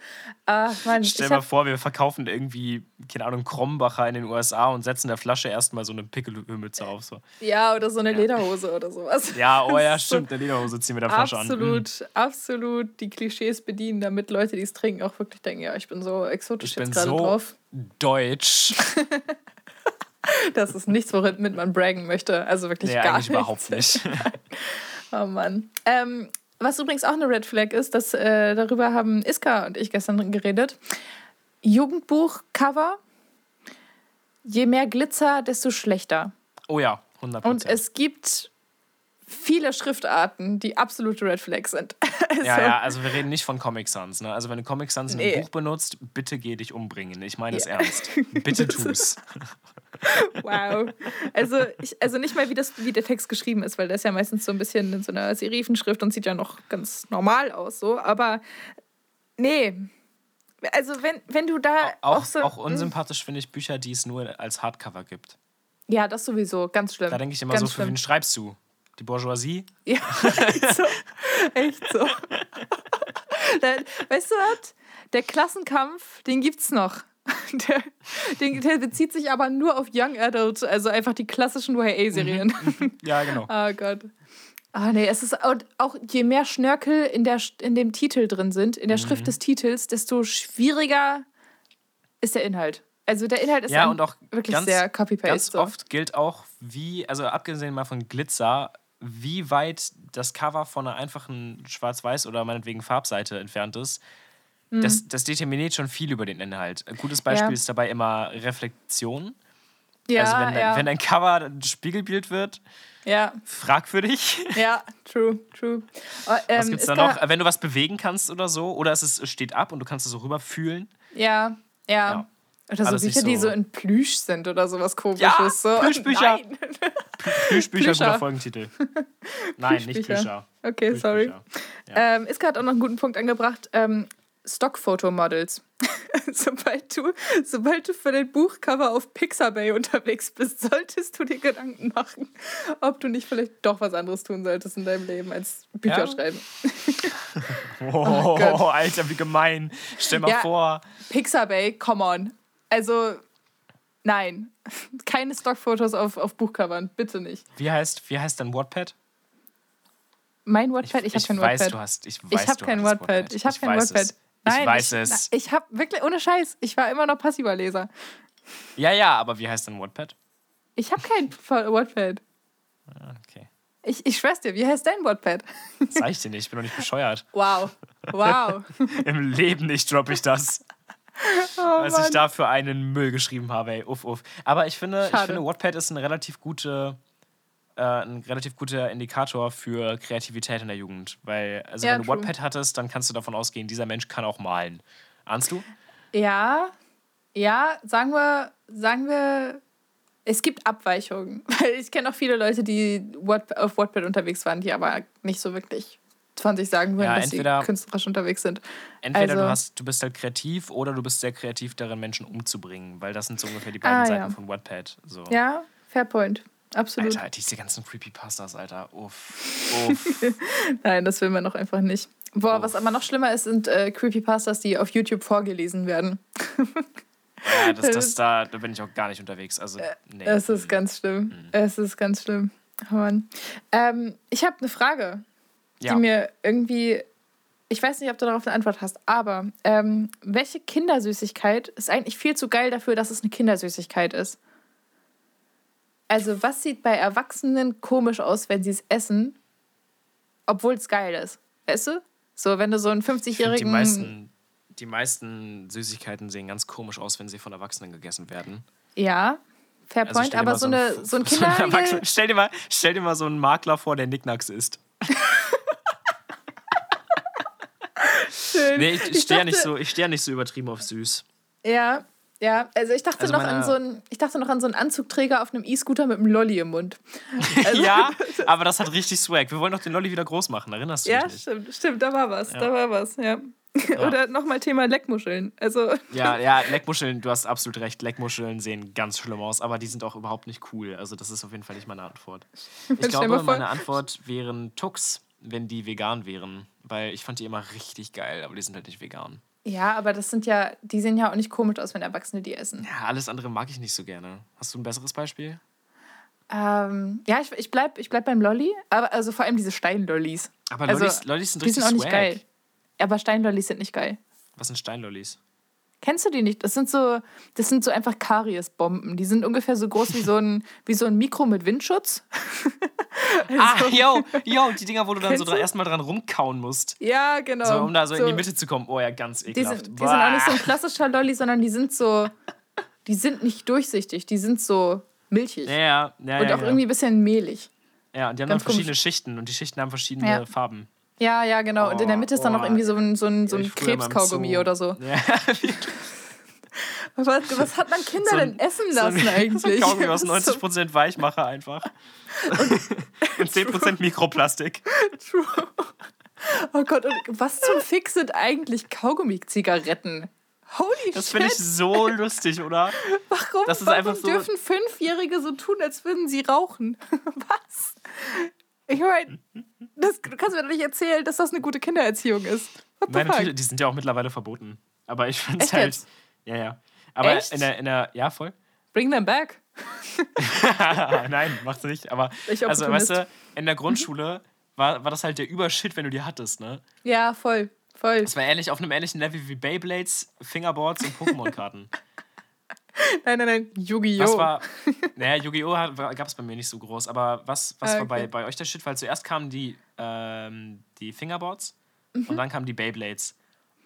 Ah, Mann, Stell ich mal hab, vor, wir verkaufen irgendwie, keine Ahnung, Krombacher in den USA und setzen der Flasche erstmal so eine Pickelmütze auf. So. ja, oder so eine Lederhose oder sowas. Ja, oh ja, (laughs) so stimmt, der Lederhose ziehen wir der Flasche an. Mhm. Absolut, absolut die Klischees bedienen, damit Leute, die es trinken, auch wirklich denken, ja, ich bin so exotisch Ich jetzt bin gerade so drauf. deutsch. (laughs) Das ist nichts, womit man braggen möchte. Also wirklich Nee, gar eigentlich nicht. überhaupt (laughs) nicht. Oh Mann. Ähm, was übrigens auch eine Red Flag ist, dass äh, darüber haben Iska und ich gestern geredet. Jugendbuchcover. Je mehr Glitzer, desto schlechter. Oh ja, 100 Und es gibt viele Schriftarten, die absolute Red Flags sind. (laughs) Also, Ja, ja, also wir reden nicht von Comic Sans. Ne? Also wenn du Comic Sans in einem Nee. Buch benutzt, bitte geh dich umbringen. Ich meine es Ja. ernst. (laughs) Bitte tu's. (laughs) Wow. Also, ich, also nicht mal, wie, das, wie der Text geschrieben ist, weil der ist ja meistens so ein bisschen in so einer Serifenschrift und sieht ja noch ganz normal aus, so. Aber nee. Also, wenn, wenn du da auch, Auch, so. auch unsympathisch finde ich Bücher, die es nur als Hardcover gibt. Ja, das sowieso. Ganz schlimm. Da denke ich immer ganz so, für schlimm. wen schreibst du? Die Bourgeoisie? Ja, (laughs) echt so. Echt so. Weißt du was? Der Klassenkampf, den gibt's noch. (laughs) Der, den, der bezieht sich aber nur auf Young Adult, also einfach die klassischen YA-Serien. Ja, genau. Oh (laughs) Gott. Ah, nee, es ist und auch je mehr Schnörkel in, der, in dem Titel drin sind, in der Mhm. Schrift des Titels, desto schwieriger ist der Inhalt. Also der Inhalt ist Ja, und auch wirklich ganz, sehr copy-paste. Ganz so. oft gilt auch, wie, also abgesehen mal von Glitzer, wie weit das Cover von einer einfachen Schwarz-Weiß- oder meinetwegen Farbseite entfernt ist. Das, das determiniert schon viel über den Inhalt. Ein gutes Beispiel Mhm. Ja. ist dabei immer Reflexion. Ja, also wenn, ja, wenn ein Cover ein Spiegelbild wird, ja, fragwürdig. (laughs) ja, true, true. Oh, Was ähm, gibt's ist da noch? Wenn du was bewegen kannst oder so, oder es, ist, steht ab und du kannst es so rüberfühlen. Ja, ja. Ja. Oder so Bücher, die so- so in Plüsch sind oder sowas komisches. Ja, so. Plüschbücher. Nein. (laughs) Plüschbücher, Plüscher. guter Folgentitel. Nein, nicht. Plüscher. Okay, sorry. Plüschbücher. Ja. Ähm, Iska hat auch noch einen guten Punkt angebracht. Ähm, Stockfotomodels. (laughs) sobald, du, sobald du für dein Buchcover auf Pixabay unterwegs bist, solltest du dir Gedanken machen, ob du nicht vielleicht doch was anderes tun solltest in deinem Leben als Bücher Ja. schreiben. (laughs) Oh, Gott. Alter, wie gemein. Stell mal Ja. vor. Pixabay, come on. Also, nein. (laughs) Keine Stockfotos auf, auf Buchcovern, bitte nicht. Wie heißt, wie heißt dein Wattpad? Mein Wattpad, ich, ich habe kein weiß, du hast. Ich, weiß, Ich habe kein hattest Wattpad. Ich habe kein weiß Wattpad. Es. ich weiß ich, es. Ich habe wirklich, ohne Scheiß, ich war immer noch passiver Leser. Ja, ja, aber wie heißt dein Wattpad? Ich habe kein Wattpad. Ah, Okay. Ich, ich schwör's dir, wie heißt dein Wattpad? Sag ich dir nicht, ich bin doch nicht bescheuert. Wow. Wow. (laughs) Im Leben nicht droppe ich das. (laughs) Oh, was ich Mann. da für einen Müll geschrieben habe, ey. Uff, uff. Aber ich finde, ich finde, Wattpad ist ein relativ gute. Äh, ein relativ guter Indikator für Kreativität in der Jugend. Weil, also Ja, wenn du true. Wattpad hattest, dann kannst du davon ausgehen, dieser Mensch kann auch malen. Ahnst du? Ja, ja, sagen wir, sagen wir, es gibt Abweichungen. (laughs) Weil ich kenne auch viele Leute, die auf Wattpad unterwegs waren, die aber nicht so wirklich von sich sagen würden, Ja, dass entweder- sie künstlerisch unterwegs sind. Entweder Also- du, hast, du bist halt kreativ oder du bist sehr kreativ darin, Menschen umzubringen. Weil das sind so ungefähr die beiden Ah, Seiten ja. von Wattpad. So. Ja, fair point. Absolut. Alter, diese ganzen Creepypastas, Alter. Uff. Uff. (laughs) Nein, das will man doch einfach nicht. Boah, was Uff. aber noch schlimmer ist, sind äh, Creepypastas, die auf YouTube vorgelesen werden. (laughs) ja, das, (laughs) das, da, da bin ich auch gar nicht unterwegs. Also, nee. Äh, Es ist ganz schlimm. Mhm. Es ist ganz schlimm. Oh Mann. Ähm, ich habe eine Frage. Ja. die mir irgendwie. Ich weiß nicht, ob du darauf eine Antwort hast, aber ähm, welche Kindersüßigkeit ist eigentlich viel zu geil dafür, dass es eine Kindersüßigkeit ist? Also, was sieht bei Erwachsenen komisch aus, wenn sie es essen, obwohl es geil ist? Weißt du? So, wenn du so einen 50-jährigen. Die meisten, die meisten Süßigkeiten sehen ganz komisch aus, wenn sie von Erwachsenen gegessen werden. Ja, fair also point, aber so, so, eine, so ein (laughs) Kinder. stell, dir mal, stell dir mal so einen Makler vor, der Nicknacks isst. Schön. Nee, ich, ich stehe ja, nicht so, ja nicht so übertrieben auf süß. Ja, ja, also ich dachte also noch an so einen, ich dachte noch an so einen Anzugträger auf einem E-Scooter mit einem Lolli im Mund. (laughs) Also ja, (laughs) aber das hat richtig Swag. Wir wollen doch den Lolli wieder groß machen, erinnerst du dich? Ja, stimmt, stimmt, da war was, ja. da war was, ja. ja. Oder nochmal Thema Leckmuscheln. Also ja, ja, Leckmuscheln, du hast absolut recht. Leckmuscheln sehen ganz schlimm aus, aber die sind auch überhaupt nicht cool. Also, das ist auf jeden Fall nicht meine Antwort. (laughs) Ich glaube, meine Antwort wären Tux, wenn die vegan wären. Weil ich fand die immer richtig geil, aber die sind halt nicht vegan. Ja, aber das sind ja, die sehen ja auch nicht komisch aus, wenn Erwachsene die essen. Ja, alles andere mag ich nicht so gerne. Hast du ein besseres Beispiel? Ähm, ja, ich, ich bleib, ich bleib beim Lolli, aber also vor allem diese Steinlollis. Aber also, Lollis, Lollis sind richtig Die sind auch nicht geil. Aber Steinlollis sind nicht geil. Was sind Steinlollis? Kennst du die nicht? Das sind so, das sind so einfach Kariesbomben. Die sind ungefähr so groß wie so ein, (laughs) wie so ein Mikro mit Windschutz. (laughs) ah, yo, yo, die Dinger, wo du dann so dran, erstmal dran rumkauen musst. Ja, genau. So, um da so, so, in die Mitte zu kommen. Oh ja, ganz ekelhaft. Die sind, die sind auch nicht so ein klassischer Lolli, sondern die sind so, die sind nicht durchsichtig, die sind so milchig. Ja, ja, ja Und auch ja. irgendwie ein bisschen mehlig. Ja, und die haben dann verschiedene komisch. Schichten und die Schichten haben verschiedene. Farben. Ja, ja, genau. Oh, und in der Mitte ist dann oh, noch irgendwie so ein, so ein, so ein Krebskaugummi oder so. (laughs) Ja. was, was hat man Kinder so ein, denn essen lassen so ein eigentlich? Kaugummi aus (laughs) 90% so. Weichmacher einfach. Und 10% Mikroplastik. True. Oh Gott, und was zum Fix sind eigentlich Kaugummi-Zigaretten? Holy das finde ich so lustig, oder? Warum, das ist warum einfach so dürfen Fünfjährige so tun, als würden sie rauchen? (laughs) Was? Ich meine, (laughs) du kannst mir doch nicht erzählen, dass das eine gute Kindererziehung ist. Nein, natürlich, die sind ja auch mittlerweile verboten. Aber ich finde es halt. Jetzt? Ja, ja. Aber Echt? in der, in der. Ja, voll. Bring them back. (laughs) Nein, macht's nicht. Aber also, weißt du, in der Grundschule war, war das halt der Übershit, wenn du die hattest, ne? Ja, voll. Voll. Das war ähnlich auf einem ähnlichen Level wie Beyblades, Fingerboards und Pokémon-Karten. (laughs) (laughs) nein, nein, nein, Yu-Gi-Oh! Naja, Yu-Gi-Oh! gab es bei mir nicht so groß, aber was, was ah, okay. war bei, bei euch der Shit? Weil zuerst kamen die, ähm, die Fingerboards mhm. und dann kamen die Beyblades.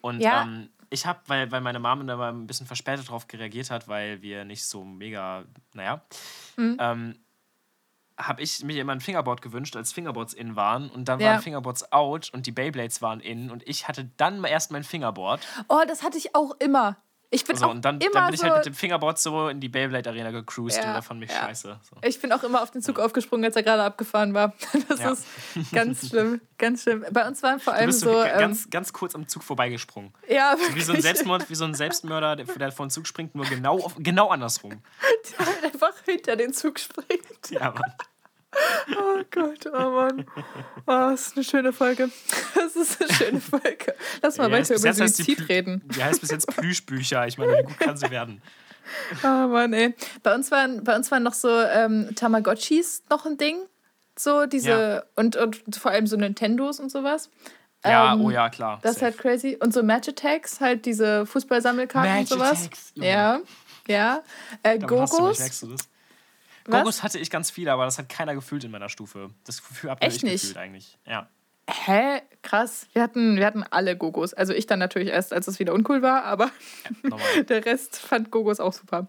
Und ja. ähm, ich habe, weil, weil meine Mom da ein bisschen verspätet darauf reagiert hat, weil wir nicht so mega, naja, mhm. ähm, habe ich mir immer ein Fingerboard gewünscht, als Fingerboards in waren. Und dann ja. waren Fingerboards out und die Beyblades waren in. Und ich hatte dann erst mein Fingerboard. Oh, das hatte ich auch immer. Ich bin so, auch und dann, immer dann bin ich halt so mit dem Fingerboard so in die Beyblade Arena gecruised ja, und da fand mich ja. scheiße. So. Ich bin auch immer auf den Zug aufgesprungen, als er gerade abgefahren war. (laughs) Das ja. ist ganz schlimm, ganz schlimm. Bei uns waren vor allem so. so ähm, ganz, ganz kurz am Zug vorbeigesprungen. Ja, so wie so ein Selbstmord, wie so ein Selbstmörder, der, der vor den Zug springt, nur genau, auf, genau andersrum. (laughs) Der halt einfach hinter den Zug springt. Ja, Mann. Oh Gott, oh Mann. Oh, das ist eine schöne Folge. Das ist eine schöne Folge. Lass mal ja, weiter über Suizid reden. Die heißt bis jetzt Plüschbücher. Ich meine, wie gut kann sie werden? Oh Mann, ey. Bei uns waren, bei uns waren noch so ähm, Tamagotchis noch ein Ding. So diese, ja. und, und vor allem so Nintendos und sowas. Ja, ähm, oh ja, klar. Das ist halt crazy. Und so Match Attacks, halt diese Fußballsammelkarten und sowas. Attacks, ja, ja. Äh, Gogos. Gogos hatte ich ganz viele, aber das hat keiner gefühlt in meiner Stufe. Das Gefühl habe ich nicht gefühlt eigentlich. Ja. Hä? Krass. Wir hatten, wir hatten alle Gogos. Also ich dann natürlich erst, als es wieder uncool war, aber ja, (laughs) der Rest fand Gogos auch super.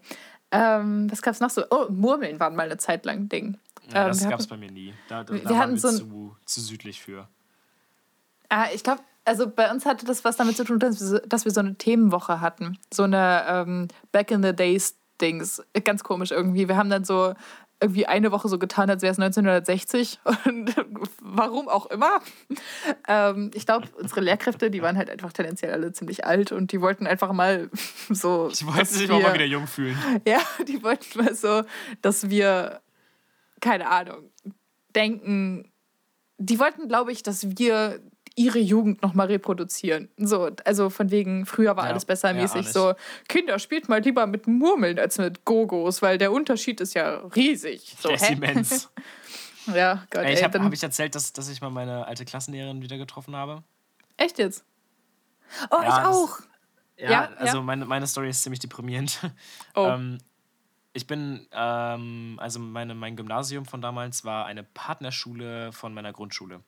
Ähm, was gab's noch so? Oh, Murmeln waren mal eine Zeit lang ein Ding. Ja, das ähm, gab es bei mir nie. Da, da, wir da waren wir so zu, zu südlich für. Ah, ich glaube, also bei uns hatte das was damit zu tun, dass wir, dass wir so eine Themenwoche hatten. So eine ähm, Back in the Days Dings. Ganz komisch irgendwie. Wir haben dann so irgendwie eine Woche so getan, als wäre es 1960 und warum auch immer. Ähm, ich glaube, unsere Lehrkräfte, die waren halt einfach tendenziell alle ziemlich alt und die wollten einfach mal (laughs) so. Die wollten sich auch mal wieder jung fühlen. (laughs) Ja, die wollten mal so, dass wir, keine Ahnung, denken. Die wollten, glaube ich, dass wir ihre Jugend nochmal reproduzieren. So, also von wegen, früher war ja, alles besser mäßig. Ja, so, Kinder, spielt mal lieber mit Murmeln als mit Gogos, weil der Unterschied ist ja riesig. So, der ist immens. (laughs) Ja, Gott, Ey, ich habe hab ich erzählt, dass, dass ich mal meine alte Klassenlehrerin wieder getroffen habe. Echt jetzt? Oh, Ja, ich das- auch. Ja, Ja, also. Meine, meine Story ist ziemlich deprimierend. Oh. Ähm, ich bin, ähm, also meine, mein Gymnasium von damals war eine Partnerschule von meiner Grundschule.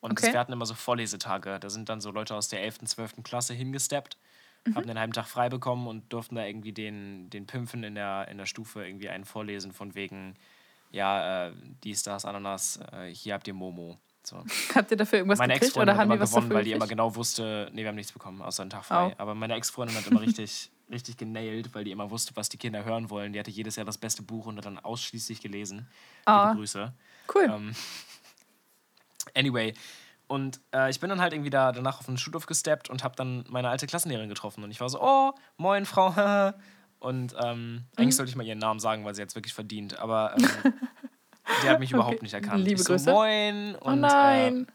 Und Okay. das, wir hatten immer so Vorlesetage. Da sind dann so Leute aus der 11., 12. Klasse hingesteppt, Mhm. haben den halben Tag frei bekommen und durften da irgendwie den, den Pimpfen in der, in der Stufe irgendwie einen vorlesen von wegen, ja, äh, dies, das, Ananas, äh, hier habt ihr Momo. So. (laughs) Habt ihr dafür irgendwas Meine gekriegt Ex-Freundin oder hat haben immer die was gewonnen, weil die immer genau wusste, nee, wir haben nichts bekommen, außer einen Tag frei. Oh. Aber meine Ex-Freundin hat immer richtig, (laughs) richtig genailt, weil die immer wusste, was die Kinder hören wollen. Die hatte jedes Jahr das beste Buch und hat dann ausschließlich gelesen. Ah. Liebe Grüße. Cool. Ähm, (laughs) anyway, und äh, ich bin dann halt irgendwie da danach auf den Schulhof gesteppt und habe dann meine alte Klassenlehrerin getroffen. Und ich war so, oh, moin, Frau. und ähm, Mhm. eigentlich sollte ich mal ihren Namen sagen, weil sie jetzt wirklich verdient. Aber ähm, (laughs) die hat mich überhaupt Okay. nicht erkannt. Liebe ich so, Grüße. moin. oh Und, Äh, nein.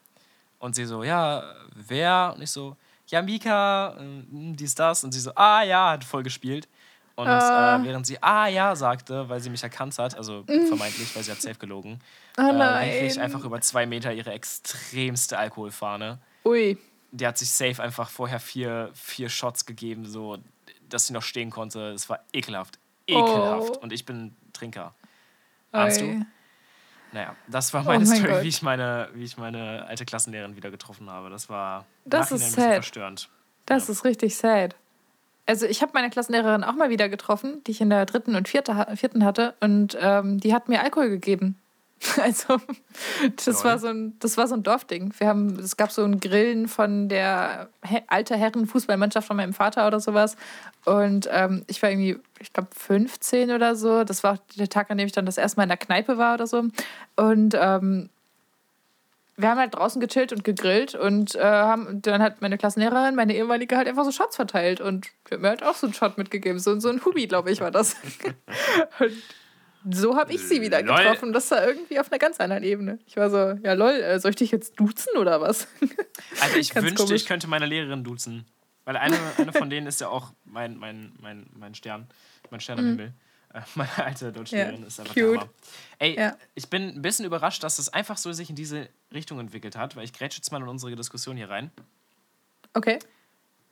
und sie so, ja, wer? Und ich so, ja, Mika, äh, dies, das. Und sie so, ah ja, hat voll gespielt. Und Ah. äh, während sie ah ja sagte, weil sie mich erkannt hat, also vermeintlich, weil sie hat safe gelogen, oh äh, ich einfach über zwei Meter ihre extremste Alkoholfahne. Ui. Die hat sich safe einfach vorher vier, vier Shots gegeben, so dass sie noch stehen konnte. Es war ekelhaft. Ekelhaft. Oh. Und ich bin Trinker. Ahnst du? Naja, das war Oh meine mein Story, Gott. wie ich meine, wie ich meine alte Klassenlehrerin wieder getroffen habe. Das war Das ist sad. verstörend. Das Ja. ist richtig sad. Also ich habe meine Klassenlehrerin auch mal wieder getroffen, die ich in der dritten und vierte, vierten hatte. Und ähm, die hat mir Alkohol gegeben. (laughs) Also das war so ein, das war so ein Dorfding. Wir haben, es gab so ein Grillen von der He alter Herren Fußballmannschaft von meinem Vater oder sowas. Und ähm, ich war irgendwie, ich glaube 15 oder so. Das war der Tag, an dem ich dann das erste Mal in der Kneipe war oder so. Und ähm, wir haben halt draußen gechillt und gegrillt und äh, haben dann hat meine Klassenlehrerin, meine ehemalige, halt einfach so Shots verteilt und hat mir halt auch so einen Shot mitgegeben. So, so ein Hubi, glaube ich, war das. (laughs) und so habe ich sie wieder Lol. getroffen. Das war irgendwie auf einer ganz anderen Ebene. Ich war so, ja lol, äh, soll ich dich jetzt duzen oder was? (laughs) Also ich Ganz wünschte, komisch. ich könnte meine Lehrerin duzen. Weil eine, eine von denen ist ja auch mein, mein, mein, mein Stern. Mein Stern am Himmel. Äh, Meine alte Deutschlehrerin Mhm. Ja, ist einfach cute. Hammer. Ey, Ja. ich bin ein bisschen überrascht, dass es einfach so sich in diese Richtung entwickelt hat, weil ich grätsche jetzt mal in unsere Diskussion hier rein. Okay.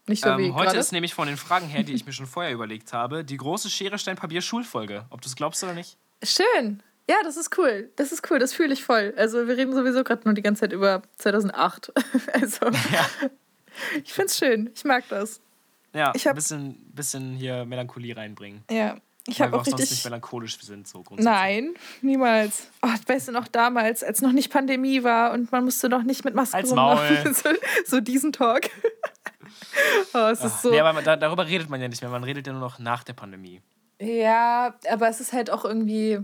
Nicht so wie Ähm, heute gerade. ist nämlich von den Fragen her, die ich mir schon vorher überlegt habe, die große Schere, Stein, Papier, Schulfolge. Ob du es glaubst oder nicht? Schön. Ja, das ist cool. Das ist cool. Das fühle ich voll. Also wir reden sowieso gerade nur die ganze Zeit über 2008. (laughs) also Ja. ich find's schön. Ich mag das. Ja, Ich hab- ein bisschen, bisschen hier Melancholie reinbringen. Ja. Ich habe auch sonst nicht richtig. melancholisch sind, so grundsätzlich. Nein, niemals. Oh, weißt du noch damals, als noch nicht Pandemie war und man musste noch nicht mit Maske Halt's rumlaufen. (laughs) So, so diesen Talk. (laughs) oh, es ist Ach, so. Nee, aber da, darüber redet man ja nicht mehr. Man redet ja nur noch nach der Pandemie. Ja, aber es ist halt auch irgendwie.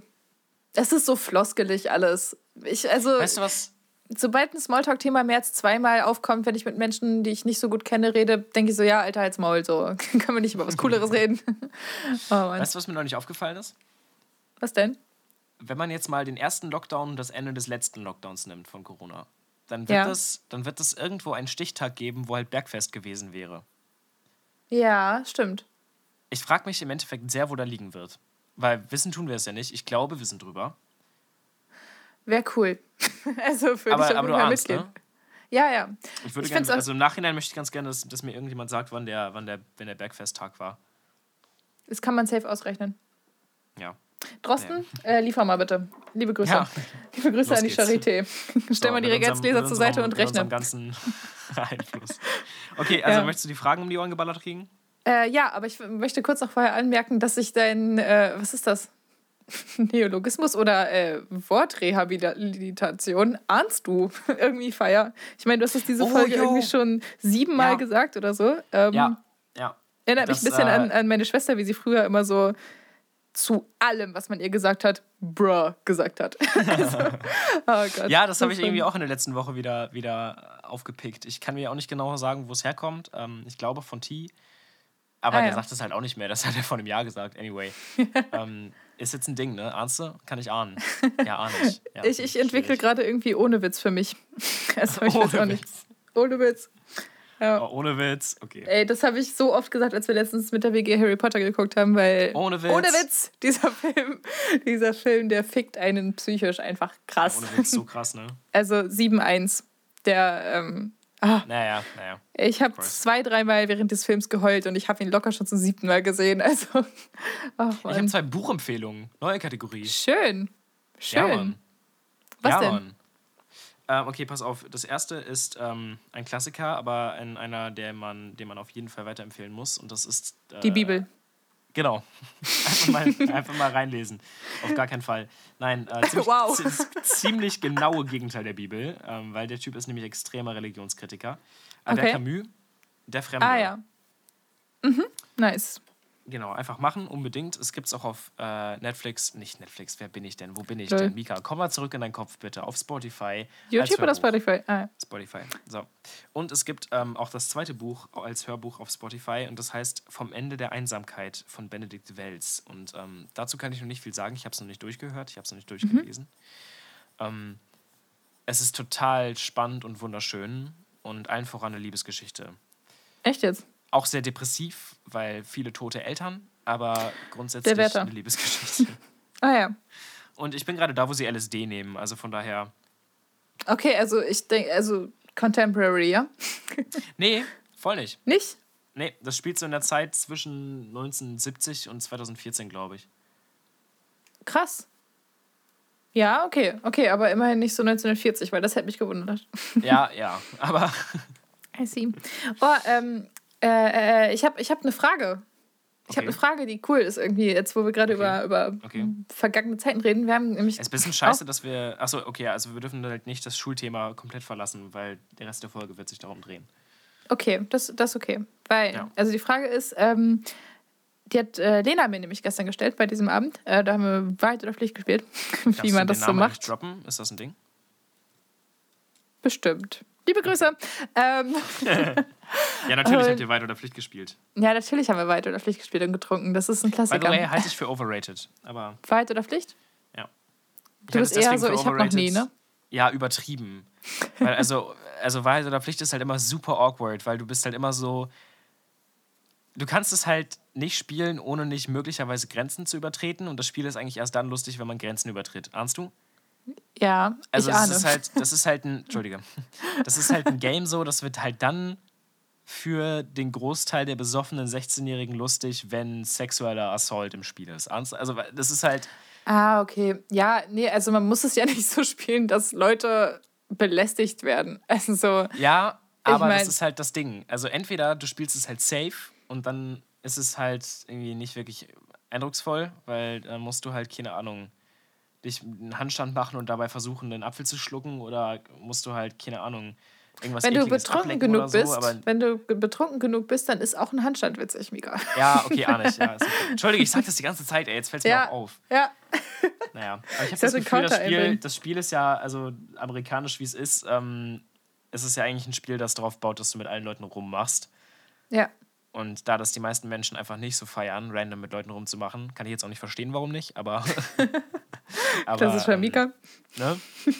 Es ist so floskelig alles. Ich, also, Weißt du was? Sobald ein Smalltalk-Thema mehr als zweimal aufkommt, wenn ich mit Menschen, die ich nicht so gut kenne, rede, denke ich so, ja, Alter, halt's Maul, so. (laughs) Kann man nicht über was (laughs) Cooleres reden. (laughs) oh. Weißt du, was mir noch nicht aufgefallen ist? Was denn? Wenn man jetzt mal den ersten Lockdown und das Ende des letzten Lockdowns nimmt von Corona, dann wird, Ja. es, dann wird es irgendwo einen Stichtag geben, wo halt Bergfest gewesen wäre. Ja, stimmt. Ich frage mich im Endeffekt sehr, wo da liegen wird. Weil wissen tun wir es ja nicht. Ich glaube, wir wissen drüber. Wäre cool. (laughs) also würde ich Aber, auf aber jeden Fall ahnst, mitgehen. ne? Ja, ja. Ich würde Ich gerne, also im Nachhinein möchte ich ganz gerne, dass, dass mir irgendjemand sagt, wann der, wann der, wenn der Bergfesttag war. Das kann man safe ausrechnen. Ja. Drosten, äh, liefer mal bitte. Liebe Grüße. Ja. Liebe Grüße Los an die geht's. Charité. (laughs) Stell mal die mit mit zur Seite und mit rechne. ganzen (laughs) Einfluss. Okay, also Ja. möchtest du die Fragen um die Ohren geballert kriegen? Äh, ja, aber ich möchte kurz noch vorher anmerken, dass ich dein, äh, was ist das? (laughs) Neologismus oder äh, Wortrehabilitation ahnst du (laughs) irgendwie feier. Ich meine, du hast es diese Oh, Folge jo. irgendwie schon siebenmal Ja. gesagt oder so. Ähm, Ja, ja. Erinnert mich Das, ein bisschen äh, an, an meine Schwester, wie sie früher immer so zu allem, was man ihr gesagt hat, bruh gesagt hat. (laughs) also, oh Gott. Ja, das habe ich irgendwie auch in der letzten Woche wieder, wieder aufgepickt. Ich kann mir auch nicht genau sagen, wo es herkommt. Ähm, ich glaube von T. Aber Ah, der ja. sagt es halt auch nicht mehr. Das hat er vor einem Jahr gesagt. Anyway. ähm, ist jetzt ein Ding, ne? Ahnst du? Kann ich ahnen. (laughs) Ja, ahne ich. Ja, Ich, ich entwickle gerade irgendwie ohne Witz für mich. (laughs) Also ich weiß Ohne auch nicht. Witz. Ohne Witz. Ja. Oh, ohne Witz. Okay. Ey, das habe ich so oft gesagt, als wir letztens mit der WG Harry Potter geguckt haben, weil. Ohne Witz. Ohne Witz! Dieser Film, (laughs) dieser Film, der fickt einen psychisch einfach krass. Ohne Witz, so krass, ne? Also 7-1. Der, ähm, ah, Naja, naja. ich habe zwei, dreimal während des Films geheult und ich habe ihn locker schon zum siebten Mal gesehen. Also, (laughs) oh Ich habe zwei Buchempfehlungen. Neue Kategorie. Schön. Schön. Ja, Mann. Was ja, denn? Mann. Ähm, okay, pass auf. Das erste ist ähm, ein Klassiker, aber ein, einer, der man, den man auf jeden Fall weiterempfehlen muss. Und das ist. Äh, Die Bibel. Genau. (laughs) Einfach mal, einfach mal reinlesen. Auf gar keinen Fall. Nein, äh, ziemlich, (laughs) Wow. zi- ziemlich genaue Gegenteil der Bibel, ähm, weil der Typ ist nämlich extremer Religionskritiker. Albert Okay. Camus, der Fremde. Ah ja. Mhm. Nice. Genau, einfach machen, unbedingt. Es gibt es auch auf äh, Netflix. Nicht Netflix, wer bin ich denn? Wo bin ich Lol. denn? Mika, komm mal zurück in deinen Kopf bitte. Auf Spotify. YouTube oder. Spotify? Ah, Spotify. So. Und es gibt ähm, auch das zweite Buch als Hörbuch auf Spotify und das heißt Vom Ende der Einsamkeit von Benedikt Wells. Und ähm, dazu kann ich noch nicht viel sagen. Ich habe es noch nicht durchgehört, ich habe es noch nicht durchgelesen. Ähm, es ist total spannend und wunderschön und allen voran eine Liebesgeschichte. echt jetzt? Auch sehr depressiv, weil viele tote Eltern, aber grundsätzlich eine Liebesgeschichte. (laughs) Ah ja. Und ich bin gerade da, wo sie LSD nehmen. Also von daher. Okay, also ich denke, also Contemporary, ja? (laughs) Nee, voll nicht. Nicht? Nee, das spielt so in der Zeit zwischen 1970 und 2014, glaube ich. Krass. Ja, okay, okay, aber immerhin nicht so 1940, weil das hätte mich gewundert. Ja, (laughs) ja. Aber I see. Oh, ähm, äh, äh, ich habe ich hab eine Frage. Ich habe Okay. eine Frage, die cool ist irgendwie, jetzt wo wir gerade Okay. über, über Okay. vergangene Zeiten reden. Wir haben nämlich. es ist ein bisschen scheiße, dass wir. Achso, okay, also wir dürfen halt nicht das Schulthema komplett verlassen, weil der Rest der Folge wird sich darum drehen. Okay, das, das ist okay. Weil, Ja. also die Frage ist, ähm, die hat äh, Lena mir nämlich gestern gestellt bei diesem Abend. Äh, da haben wir Wahrheit oder Pflicht gespielt, (laughs) wie man das so macht. droppen? Ist das ein Ding? Bestimmt. Liebe Grüße. Ähm, (laughs) Ja, natürlich Aber- habt ihr Weit oder Pflicht gespielt. ja, natürlich haben wir Wahrheit oder Pflicht gespielt und getrunken. Das ist ein By Klassiker. the way, halte ich für overrated. Aber Wahrheit oder Pflicht? ja. Ich Du bist eher so, ich habe noch nie, ne? Ja, übertrieben. Weil also, also Wahrheit oder Pflicht ist halt immer super awkward, weil du bist halt immer so. Du kannst es halt nicht spielen, ohne nicht möglicherweise Grenzen zu übertreten. Und das Spiel ist eigentlich erst dann lustig, wenn man Grenzen übertritt. Ahnst du? Ja, Also ich es ahne. ist halt, das ist halt ein, Entschuldige, das ist halt ein Game so, das wird halt dann für den Großteil der besoffenen 16-Jährigen lustig, wenn sexueller Assault im Spiel ist. Also das ist halt, Ah, okay. Ja, nee, also man muss es ja (laughs) nicht so spielen, dass Leute belästigt werden. Also so, Ja, aber mein- das ist halt das Ding. Also entweder du spielst es halt safe und dann ist es halt irgendwie nicht wirklich eindrucksvoll, weil dann musst du halt, keine Ahnung, dich einen Handstand machen und dabei versuchen, den Apfel zu schlucken oder musst du halt, keine Ahnung, irgendwas wenn du betrunken genug so, bist, wenn du betrunken genug bist, dann ist auch ein Handstand witzig, Mika. Ja, okay, (laughs) ahne ich. Ja, okay. Entschuldige, ich sag das die ganze Zeit, ey. Jetzt fällt es mir Ja. auch auf. Ja. Naja. Aber ich (laughs) habe das das Gefühl, das Spiel, das Spiel ist ja, also amerikanisch wie es ist, ähm, es ist ja eigentlich ein Spiel, das darauf baut, dass du mit allen Leuten rummachst. Ja. Und da das die meisten Menschen einfach nicht so feiern, random mit Leuten rumzumachen, kann ich jetzt auch nicht verstehen, warum nicht, aber. (laughs) (laughs) aber Das ist für ähm, Mika. Ne? (laughs)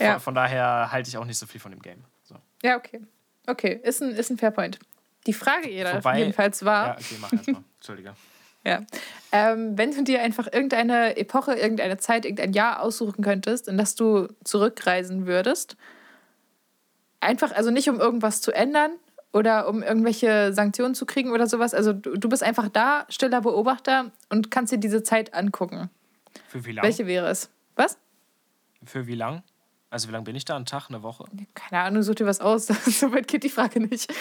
Ja. von, von daher halte ich auch nicht so viel von dem Game. So. Ja, okay. Okay, ist ein, ist ein Fairpoint. Die Frage jeder Wobei- jedenfalls war, Ja, okay, mach erstmal. (laughs) Entschuldige. Ja. Ähm, wenn du dir einfach irgendeine Epoche, irgendeine Zeit, irgendein Jahr aussuchen könntest, in das du zurückreisen würdest, einfach, also nicht um irgendwas zu ändern oder um irgendwelche Sanktionen zu kriegen oder sowas, also du, du bist einfach da, stiller Beobachter und kannst dir diese Zeit angucken. Für wie lang? Welche wäre es? Was? Für wie lang? Also wie lange bin ich da? Ein Tag, eine Woche? Keine Ahnung, such dir was aus. (laughs) so weit geht die Frage nicht.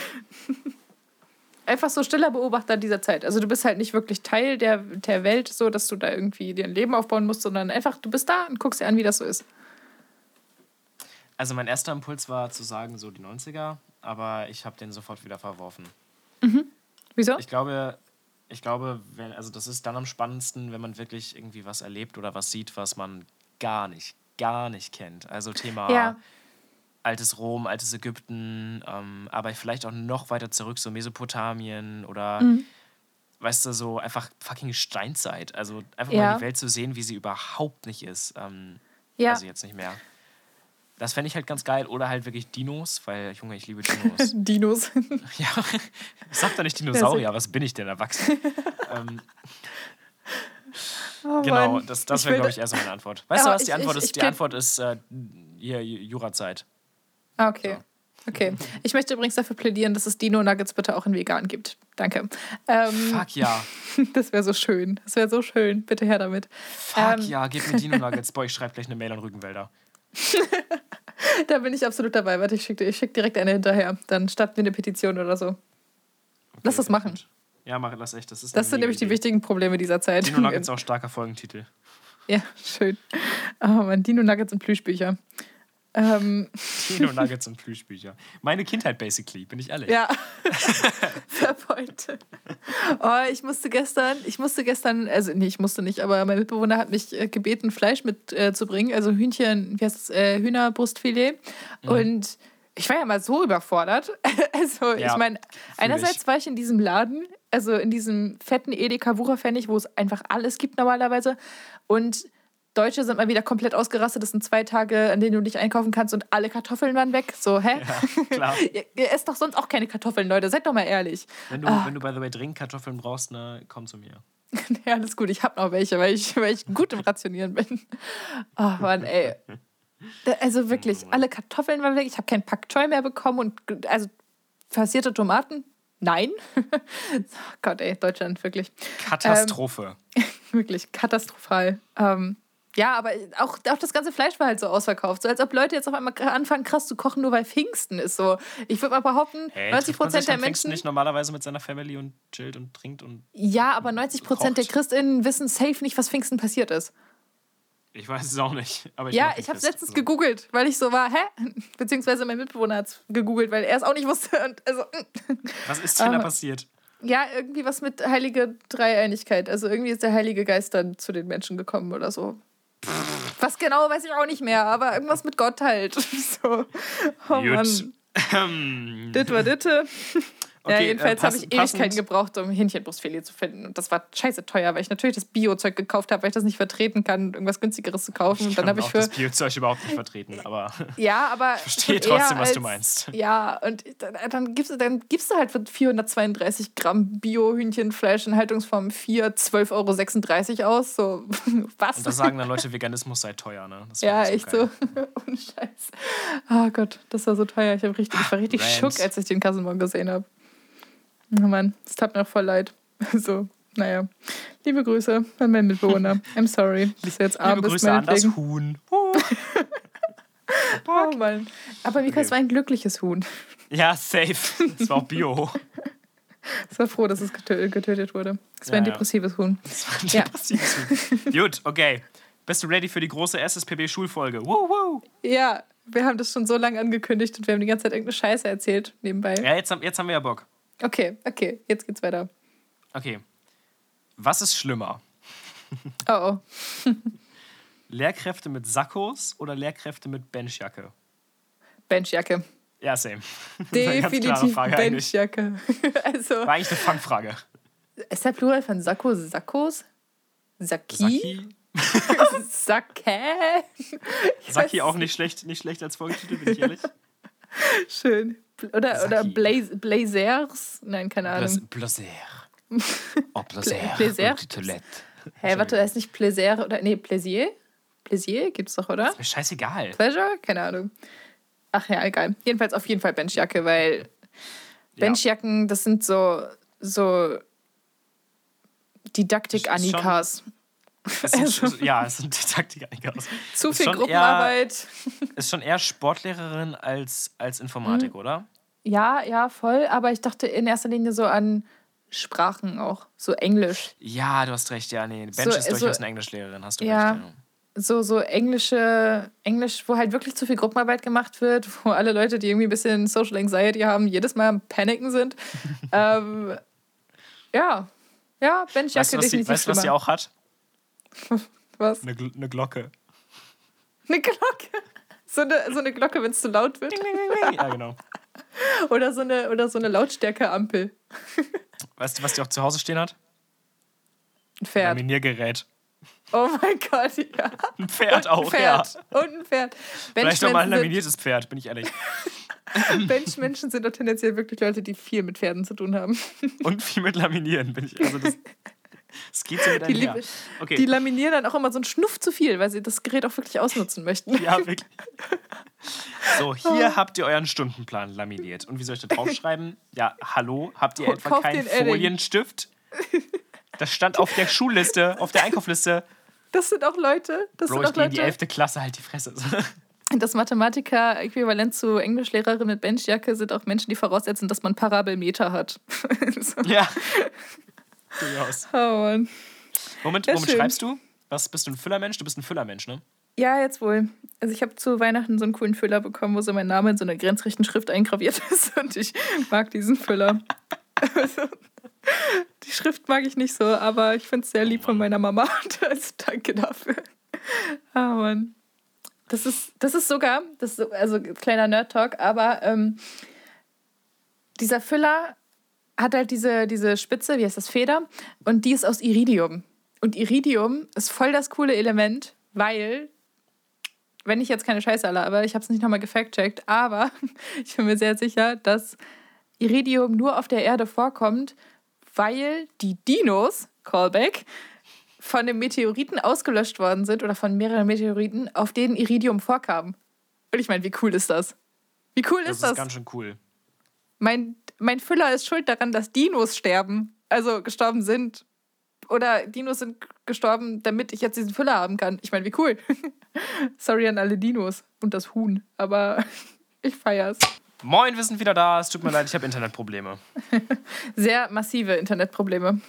(laughs) Einfach so stiller Beobachter dieser Zeit. Also du bist halt nicht wirklich Teil der, der Welt, so dass du da irgendwie dir ein Leben aufbauen musst, sondern einfach, du bist da und guckst dir an, wie das so ist. Also mein erster Impuls war zu sagen, so die 90er, aber ich habe den sofort wieder verworfen. Wieso? Ich glaube, ich glaube, wenn, also das ist dann am spannendsten, wenn man wirklich irgendwie was erlebt oder was sieht, was man gar nicht, gar nicht kennt. Also Thema Ja. altes Rom, altes Ägypten, ähm, aber vielleicht auch noch weiter zurück, so Mesopotamien oder Mhm. weißt du, so einfach fucking Steinzeit. Also einfach Ja. mal die Welt zu sehen, wie sie überhaupt nicht ist. Ähm, Ja. Also jetzt nicht mehr. Das fände ich halt ganz geil. Oder halt wirklich Dinos, weil, Junge, ich liebe Dinos. (laughs) Dinos. ja, sag doch nicht (laughs) Dinosaurier, was bin ich denn erwachsen? (laughs) ähm, Oh genau, das, das wäre, glaube ich, eher so meine Antwort. Weißt du, was die ich- Antwort ich- ist? ich Die Antwort ist äh, hier Jurazeit. Ah, okay. Okay. Ich möchte übrigens dafür plädieren, dass es Dino-Nuggets bitte auch in vegan gibt. Danke. Ähm, Fuck ja. Das wäre so schön. Das wäre so schön. Bitte her damit. Fuck Ähm, ja, gib mir Dino Nuggets. Boah, ich schreibe gleich eine Mail an Rügenwälder. (laughs) Da bin ich absolut dabei. Warte, ich schicke ich schick direkt eine hinterher. Dann starten wir eine Petition oder so. Okay, Lass das machen. Ja, mach das echt. Das ist Das sind nämlich die Idee. wichtigen Probleme dieser Zeit. Dino Nuggets (laughs) auch starker Folgentitel. Ja, schön. Oh man, Dino-Nuggets und Plüschbücher. Ähm, Dino Nuggets und Plüschbücher. Meine Kindheit basically, bin ich ehrlich. ja. (laughs) Fair point. Oh, ich musste gestern, ich musste gestern, also nee, ich musste nicht, aber mein Mitbewohner hat mich äh, gebeten, Fleisch mitzubringen, äh, also Hühnchen, wie heißt es, äh, Hühnerbrustfilet. Mhm. Und ich war ja mal so überfordert. (laughs) Also, Ja, ich meine, einerseits ich. war ich in diesem Laden, also in diesem fetten Edeka Wucherpfennig, wo es einfach alles gibt normalerweise. Und Deutsche sind mal wieder komplett ausgerastet. Das sind zwei Tage, an denen du nicht einkaufen kannst und alle Kartoffeln waren weg. So, hä? Ja, klar. (laughs) ihr, ihr esst doch sonst auch keine Kartoffeln, Leute. Seid doch mal ehrlich. Wenn du, Ah. wenn du by the way dringend Kartoffeln brauchst, ne, komm zu mir. (laughs) Ja, alles gut. Ich hab noch welche, weil ich, weil ich gut im Rationieren bin. (laughs) Oh Mann, ey. Also wirklich, alle Kartoffeln waren weg. Ich habe keinen Pak Choi mehr bekommen und also passierte Tomaten? Nein. oh Gott, ey, Deutschland, wirklich. Katastrophe. Wirklich katastrophal. Ähm, ja, aber auch, auch das ganze Fleisch war halt so ausverkauft. So als ob Leute jetzt auf einmal anfangen, krass zu kochen, nur weil Pfingsten ist. So. Ich würde mal behaupten, Hey, 90 trifft man sich Prozent der am Pfingsten Menschen. nicht normalerweise mit seiner Family und chillt und trinkt und. Ja, aber 90 Prozent der. ChristInnen wissen safe nicht, was Pfingsten passiert ist. Ich weiß es auch nicht. Aber ich ja, ich habe es letztens so. gegoogelt, weil ich so war, hä? Beziehungsweise mein Mitbewohner hat es gegoogelt, weil er es auch nicht wusste. Und also, Was ist denn da passiert? ja, irgendwie was mit heilige Dreieinigkeit. Also irgendwie ist der Heilige Geist dann zu den Menschen gekommen oder so. Was genau, weiß ich auch nicht mehr, aber irgendwas mit Gott halt. (laughs) So. Oh. Mann. Ähm, Dit war Ditte. Ja, Okay, jedenfalls äh, habe ich Ewigkeiten gebraucht, um Hähnchenbrustfilet zu finden. Und das war scheiße teuer, weil ich natürlich das Bio-Zeug gekauft habe, weil ich das nicht vertreten kann, irgendwas günstigeres zu kaufen. Und dann habe ich auch für. das Biozeug überhaupt nicht vertreten, aber (laughs) Ja, aber. verstehe schon eher trotzdem, was du meinst. Ja, und dann, dann, gibst, du- dann gibst du halt für 432 Gramm Bio-Hühnchenfleisch in Haltungsform 4 12,36 Euro aus. So, (laughs) was? Und da sagen dann Leute, Veganismus sei teuer, ne? Das ja, ich echt geil. so. (laughs) Ohne Scheiß. Oh Gott, das war so teuer. Ich, hab richtig, ich war richtig Rams. schock, als ich den Kassenbon gesehen habe. Oh Mann, es tat mir auch voll leid. (laughs) So, naja. Liebe Grüße an meinen Mitbewohner. I'm sorry, dass du jetzt arm Liebe Grüße an das. Huhn. Huh. (laughs) Oh Mann. Aber Mika, es Okay. war ein glückliches Huhn. Ja, safe. Das war auch Bio. (laughs) Ich war froh, dass es getö getötet wurde. Es war ein Ja, ja. depressives Huhn. Das war ein Ja. depressives Huhn. Gut, okay. Bist du ready für die große SSPB-Schulfolge? Woo, woo. Ja, wir haben das schon so lange angekündigt und wir haben die ganze Zeit irgendeine Scheiße erzählt nebenbei. Ja, jetzt, haben- jetzt haben wir ja Bock. Okay, okay, jetzt geht's weiter. Okay. Was ist schlimmer? (laughs) Oh, oh. (laughs) Lehrkräfte mit Sakkos oder Lehrkräfte mit Benchjacke? Benchjacke. Ja, same. (laughs) Definitiv. Benchjacke. also, War eigentlich eine Fangfrage. ist der Plural von Sakko Sakkos? Saki? Saki? Sacke? Saki auch nicht schlecht, nicht schlecht als Folgetitel, bin ich ehrlich. Schön. Oder, oder Blazers? Nein, keine Ahnung. Blazer. (laughs) Oh, Blazer. Blazer? Die Toilette. Hä, warte, heißt nicht Plaisir oder. Nee, Plaisir? Plaisir gibt's doch, oder? Ist mir scheißegal. Pleasure? Keine Ahnung. Ach ja, egal. Jedenfalls auf jeden Fall Benchjacke, weil Benchjacken, das sind so, so sind, schon- ja, es sind aus. Zu viel Gruppenarbeit. Ist schon eher Sportlehrerin als, als Informatik, oder? Ja, ja, voll. Aber ich dachte in erster Linie so an Sprachen auch. So Englisch. Ja, du hast recht, ja, nee. Bench So, ist so- durchaus eine Englischlehrerin, hast du Ja. recht. Ja. So, so englische, Englisch, wo halt wirklich zu viel Gruppenarbeit gemacht wird, wo alle Leute, die irgendwie ein bisschen Social Anxiety haben, jedes Mal am Paniken sind. (laughs) ähm, ja. Ja, Benchjacke Weißt du, was sie, definitiv weißt, du, was sie auch hat? (laughs) Was? Eine, Gl- eine Glocke. Eine Glocke. So eine, so eine Glocke, wenn es zu laut wird. ja, genau. (laughs) Oder so eine, oder so eine Lautstärkeampel. (laughs) Weißt du, was die auch zu Hause stehen hat? Ein Pferd. Laminiergerät. Oh mein Gott, ja. Ein Pferd auch, Pferd. ja. Und ein Pferd. Vielleicht auch mal ein laminiertes Pferd, bin ich ehrlich. (laughs) sind, Benchmenschen sind doch tendenziell wirklich Leute, die viel mit Pferden zu tun haben. Und viel mit Laminieren, bin ich. Also das, so mit Die, einher. liebe- Okay. die laminieren dann auch immer so einen Schnuff zu viel, weil sie das Gerät auch wirklich ausnutzen möchten. Ja, wirklich. (laughs) So, hier habt ihr euren Stundenplan laminiert. Und wie soll ich da draufschreiben? Ja, hallo, habt ihr Ko- etwa keinen. Folienstift? Das stand auf der Schulliste, auf der Einkaufsliste. Das sind auch Leute, das Bro, sind ich auch gehe in die Leute, 11. Klasse, halt die Fresse. (laughs) das Mathematiker-Äquivalent zu Englischlehrerin mit Benchjacke sind auch Menschen, die voraussetzen, dass man Parabelmeter hat. (laughs) so. ja. Durchaus. Oh Mann. Womit, Ja, womit schön. schreibst du? Was bist du ein Füllermensch? Du bist ein Füllermensch, ne? Ja, jetzt wohl. Also ich habe zu Weihnachten so einen coolen Füller bekommen, wo so mein Name in so einer grenzrechten Schrift eingraviert (laughs) ist und ich mag diesen Füller. Also, die Schrift mag ich nicht so, aber ich finde es sehr lieb von meiner Mama. (laughs) Also danke dafür. Ah Mann. Das ist, das ist sogar, das ist so, also kleiner Nerd-Talk, aber ähm, dieser Füller hat halt diese, diese Spitze, wie heißt das, Feder, und die ist aus Iridium. Und Iridium ist voll das coole Element, weil, wenn ich jetzt keine Scheiße alle, aber ich habe es nicht nochmal gefact-checkt, aber (laughs) ich bin mir sehr sicher, dass Iridium nur auf der Erde vorkommt, weil die Dinos, Callback, von dem Meteoriten ausgelöscht worden sind oder von mehreren Meteoriten, auf denen Iridium vorkam. Und ich meine, wie cool ist das? Wie cool Das ist ist das? ganz schön cool. Mein, mein Füller ist schuld daran, dass Dinos sterben. Also gestorben sind. Oder Dinos sind gestorben, damit ich jetzt diesen Füller haben kann. Ich meine, wie cool. (laughs) Sorry an alle Dinos und das Huhn. Aber (laughs) ich feier's. Moin, wir sind wieder da. Es tut mir leid, ich habe Internetprobleme. (laughs) Sehr massive Internetprobleme.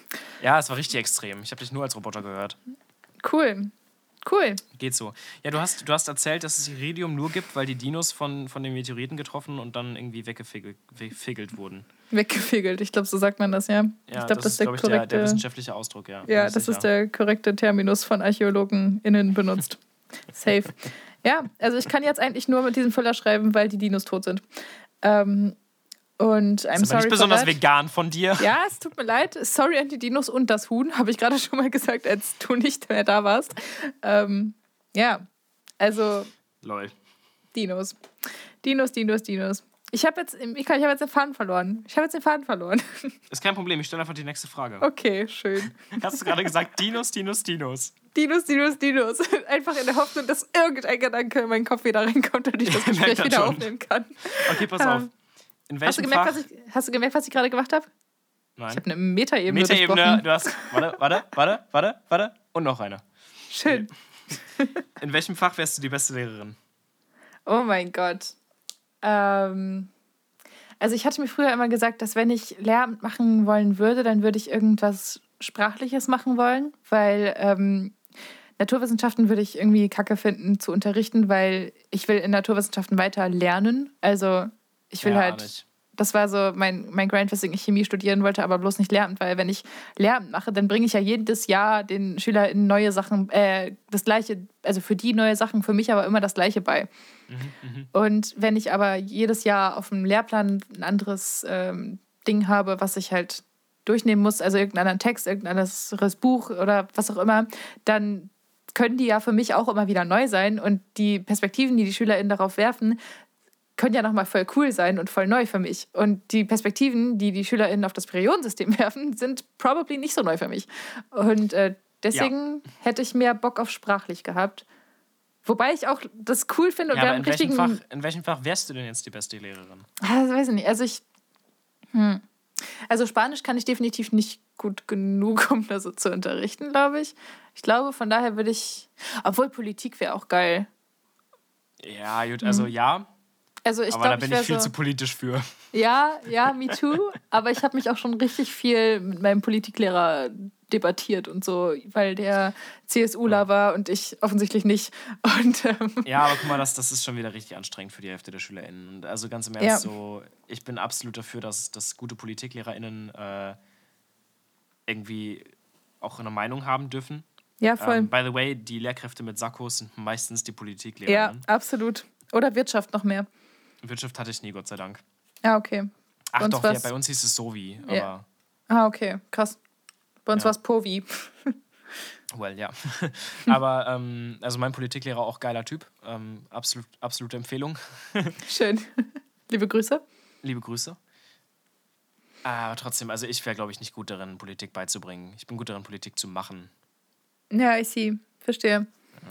Ja, es war richtig extrem. Ich habe dich nur als Roboter gehört. Cool. Cool. Geht so. Ja, du hast, du hast erzählt, dass es Iridium nur gibt, weil die Dinos von, von den Meteoriten getroffen und dann irgendwie weggefegelt wurden. Weggefegelt. Ich glaube, so sagt man das, ja. Ja, ich glaube, das, ist der ich, der, korrekte. der wissenschaftliche Ausdruck, ja. ja, das ist der korrekte Terminus von ArchäologenInnen benutzt. (laughs) Safe. Ja, also ich kann jetzt eigentlich nur mit diesem Füller schreiben, weil die Dinos tot sind. Ähm, und I'm Ist aber sorry nicht besonders vegan von dir. Ja, es tut mir leid. Sorry an die Dinos und das Huhn, habe ich gerade schon mal gesagt, als du nicht mehr da warst. Ähm, ja, also Lol. Dinos. Dinos, Dinos, Dinos. Ich habe jetzt, ich ich habe jetzt den Faden verloren. Ich habe jetzt den Faden verloren. (laughs) Ist kein Problem, ich stelle einfach die nächste Frage. Okay, schön. Hast du gerade gesagt, Dinos, Dinos, Dinos? Dinos, Dinos, Dinos. (laughs) Einfach in der Hoffnung, dass irgendein Gedanke in meinen Kopf wieder reinkommt und ich das (laughs) Gespräch wieder schon. aufnehmen kann. Okay, pass Ähm, auf. In Hast du, welchem gemerkt, Fach? was ich, hast du gemerkt, was ich gerade gemacht habe? Ich Nein. habe eine Metaebene Metaebene, du hast. Warte, warte, warte, warte, warte. Und noch eine. Schön. In welchem Fach wärst du die beste Lehrerin? Oh mein Gott. Ähm, also ich hatte mir früher immer gesagt, dass wenn ich Lehramt machen wollen würde, dann würde ich irgendwas Sprachliches machen wollen, weil ähm, Naturwissenschaften würde ich irgendwie kacke finden zu unterrichten, weil ich will in Naturwissenschaften weiter lernen. Also ich will Ja, halt, das war so mein, mein Grind, weswegen ich Chemie studieren wollte, aber bloß nicht Lehramt, weil wenn ich Lehramt mache, dann bringe ich ja jedes Jahr den SchülerInnen neue Sachen, äh, das gleiche, also für die neue Sachen, für mich aber immer das gleiche bei. Und wenn ich aber jedes Jahr auf dem Lehrplan ein anderes ähm, Ding habe, was ich halt durchnehmen muss, also irgendeinen anderen Text, irgendein anderes Buch oder was auch immer, dann können die ja für mich auch immer wieder neu sein und die Perspektiven, die die SchülerInnen darauf werfen, können ja nochmal voll cool sein und voll neu für mich. Und die Perspektiven, die die SchülerInnen auf das Periodensystem (laughs) werfen, sind probably nicht so neu für mich. Und äh, deswegen hätte ich mehr Bock auf sprachlich gehabt. Wobei ich auch das cool finde und Ja, aber in welchem, richtigen. Fach, in welchem Fach wärst du denn jetzt die beste Lehrerin? Ah, das weiß ich nicht. Also ich. Hm. Also Spanisch kann ich definitiv nicht gut genug, (laughs) um das so zu unterrichten, glaube ich. Ich glaube, von daher würde ich. Obwohl Politik wäre auch geil. Ja, gut, also ja, Also ich aber da glaube, bin ich ich viel so. zu politisch für. Ja, ja, me too. Aber ich habe mich auch schon richtig viel mit meinem Politiklehrer debattiert und so, weil der CSUler war und ich offensichtlich nicht. Und ähm, Ja, aber guck mal, das, das ist schon wieder richtig anstrengend für die Hälfte der SchülerInnen. Und also ganz im Ernst, Ja. so, ich bin absolut dafür, dass, dass gute PolitiklehlerInnen äh, irgendwie auch eine Meinung haben dürfen. ja, voll. Ähm, by the way, die Lehrkräfte mit Sakkos sind meistens die ja, PolitiklehrerInnen. absolut. Oder Wirtschaft noch mehr. Wirtschaft hatte ich nie, Gott sei Dank. Ja, okay. Ach uns doch, ja, bei uns hieß es so wie. Aber Ja. Ah, okay, krass. Bei uns Ja. war es Povi. (laughs) Well, ja. (laughs) Aber ähm, also mein Politiklehrer auch geiler Typ. Ähm, absolut, absolute Empfehlung. (laughs) Schön. Liebe Grüße. Liebe Grüße. Aber trotzdem, also ich wäre, glaube ich, nicht gut darin, Politik beizubringen. Ich bin gut darin, Politik zu machen. Ja, ich sehe. Verstehe. Ja.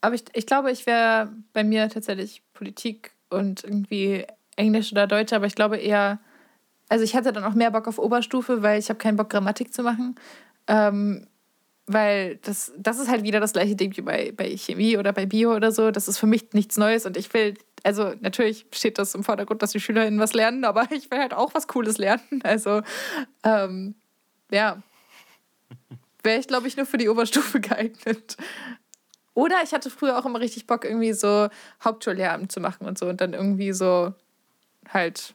Aber ich, ich glaube, ich wäre bei mir tatsächlich Politik und irgendwie Englisch oder Deutsch, aber ich glaube eher, also ich hatte dann auch mehr Bock auf Oberstufe, weil ich habe keinen Bock, Grammatik zu machen. Ähm, weil das, das ist halt wieder das gleiche Ding wie bei, bei Chemie oder bei Bio oder so. Das ist für mich nichts Neues und ich will, also natürlich steht das im Vordergrund, dass die SchülerInnen was lernen, aber (laughs) ich will halt auch was Cooles lernen. Also, ähm, ja. Wäre ich, glaube ich, nur für die Oberstufe (laughs) geeignet. Oder ich hatte früher auch immer richtig Bock, irgendwie so Hauptschullehramt zu machen und so und dann irgendwie so halt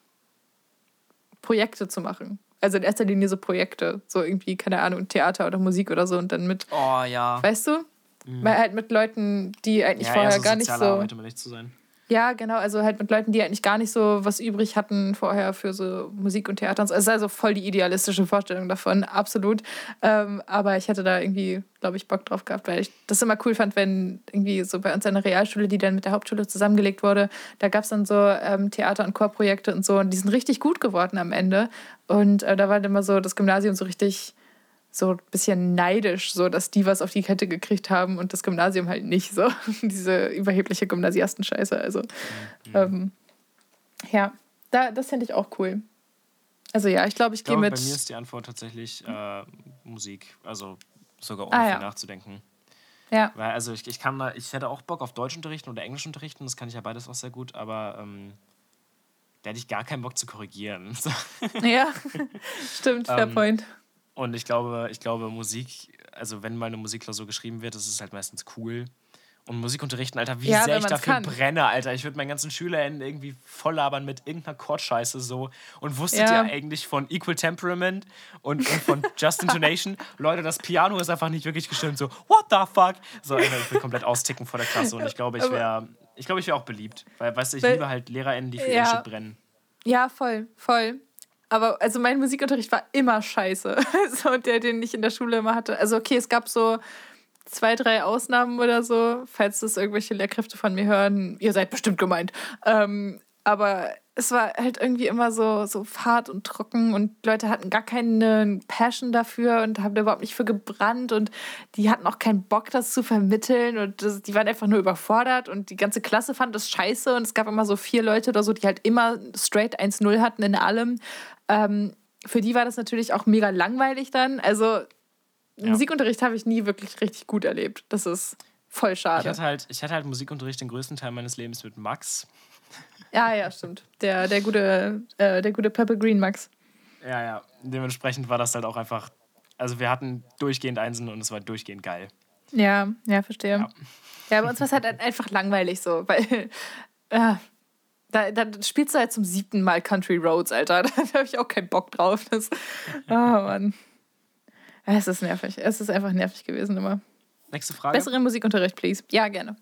Projekte zu machen also in erster Linie so Projekte, so irgendwie, keine Ahnung, Theater oder Musik oder so und dann mit. Oh ja. Weißt du? Mhm. Weil halt mit Leuten, die eigentlich ja, vorher so gar nicht so. Arbeit, um nicht zu sein. Ja, genau, also halt mit Leuten, die eigentlich gar nicht so was übrig hatten vorher für so Musik und Theater. Es ist also voll die idealistische Vorstellung davon, absolut. Ähm, aber ich hatte da irgendwie, glaube ich, Bock drauf gehabt, weil ich das immer cool fand, wenn irgendwie so bei uns eine Realschule, die dann mit der Hauptschule zusammengelegt wurde, da gab es dann so ähm, Theater- und Chorprojekte und so und die sind richtig gut geworden am Ende. Und äh, da war dann immer so das Gymnasium so richtig so ein bisschen neidisch, so dass die was auf die Kette gekriegt haben und das Gymnasium halt nicht so. (laughs) Diese überhebliche Gymnasiasten-Scheiße. Also, mhm. ähm, ja, da, das fände ich auch cool. Also ja, ich glaube, ich, ich gehe mit. Bei mir ist die Antwort tatsächlich äh, Musik. Also sogar ohne ah, viel ja. nachzudenken. Ja. Weil, also ich, ich kann da, ich hätte auch Bock auf Deutsch unterrichten oder Englisch unterrichten, das kann ich ja beides auch sehr gut, aber ähm, da hätte ich gar keinen Bock zu korrigieren. (laughs) ja, (laughs) stimmt, fair ähm, point. Und ich glaube, ich glaube, Musik, also wenn mal eine Musikklausur geschrieben wird, das ist halt meistens cool. Und Musikunterrichten, Alter, wie ja, sehr ich dafür kann. brenne, Alter. Ich würde meinen ganzen SchülerInnen irgendwie voll labern mit irgendeiner Chordscheiße so. Und wusstet ja. ihr eigentlich von Equal Temperament und, und von (laughs) Just Intonation? Leute, das Piano ist einfach nicht wirklich gestimmt. So, what the fuck? So, Alter, ich will komplett austicken vor der Klasse. Und ich glaube, ich wäre ich glaube, ich wäre auch beliebt. Weil, weißt du, ich Weil, liebe halt LehrerInnen, die für ja. ihr Shit brennen. Ja, voll, voll. Aber also mein Musikunterricht war immer scheiße. (laughs) so der, den ich in der Schule immer hatte. Also okay, es gab so zwei, drei Ausnahmen oder so, falls das irgendwelche Lehrkräfte von mir hören. Ihr seid bestimmt gemeint. Ähm, aber es war halt irgendwie immer so, so fad und trocken und Leute hatten gar keine Passion dafür und haben da überhaupt nicht für gebrannt und die hatten auch keinen Bock, das zu vermitteln und das, die waren einfach nur überfordert und die ganze Klasse fand das scheiße und es gab immer so vier Leute oder so, die halt immer straight 1-0 hatten in allem. Ähm, für die war das natürlich auch mega langweilig dann. Also ja. Musikunterricht habe ich nie wirklich richtig gut erlebt. Das ist voll schade. Ich hatte halt, ich hatte halt Musikunterricht den größten Teil meines Lebens mit Max. Ja, ja, stimmt. Der, der gute, äh, der gute Purple Green Max. Ja, ja. Dementsprechend war das halt auch einfach. Also wir hatten durchgehend Einsen und es war durchgehend geil. Ja, ja, verstehe. Ja, ja bei uns war es halt einfach langweilig so, weil (laughs) äh, da, da spielst du halt zum siebten Mal Country Roads, Alter. (laughs) Da habe ich auch keinen Bock drauf. Das, (laughs) oh Mann. Es ist nervig. Es ist einfach nervig gewesen immer. Nächste Frage. Besseren Musikunterricht, please. Ja, gerne.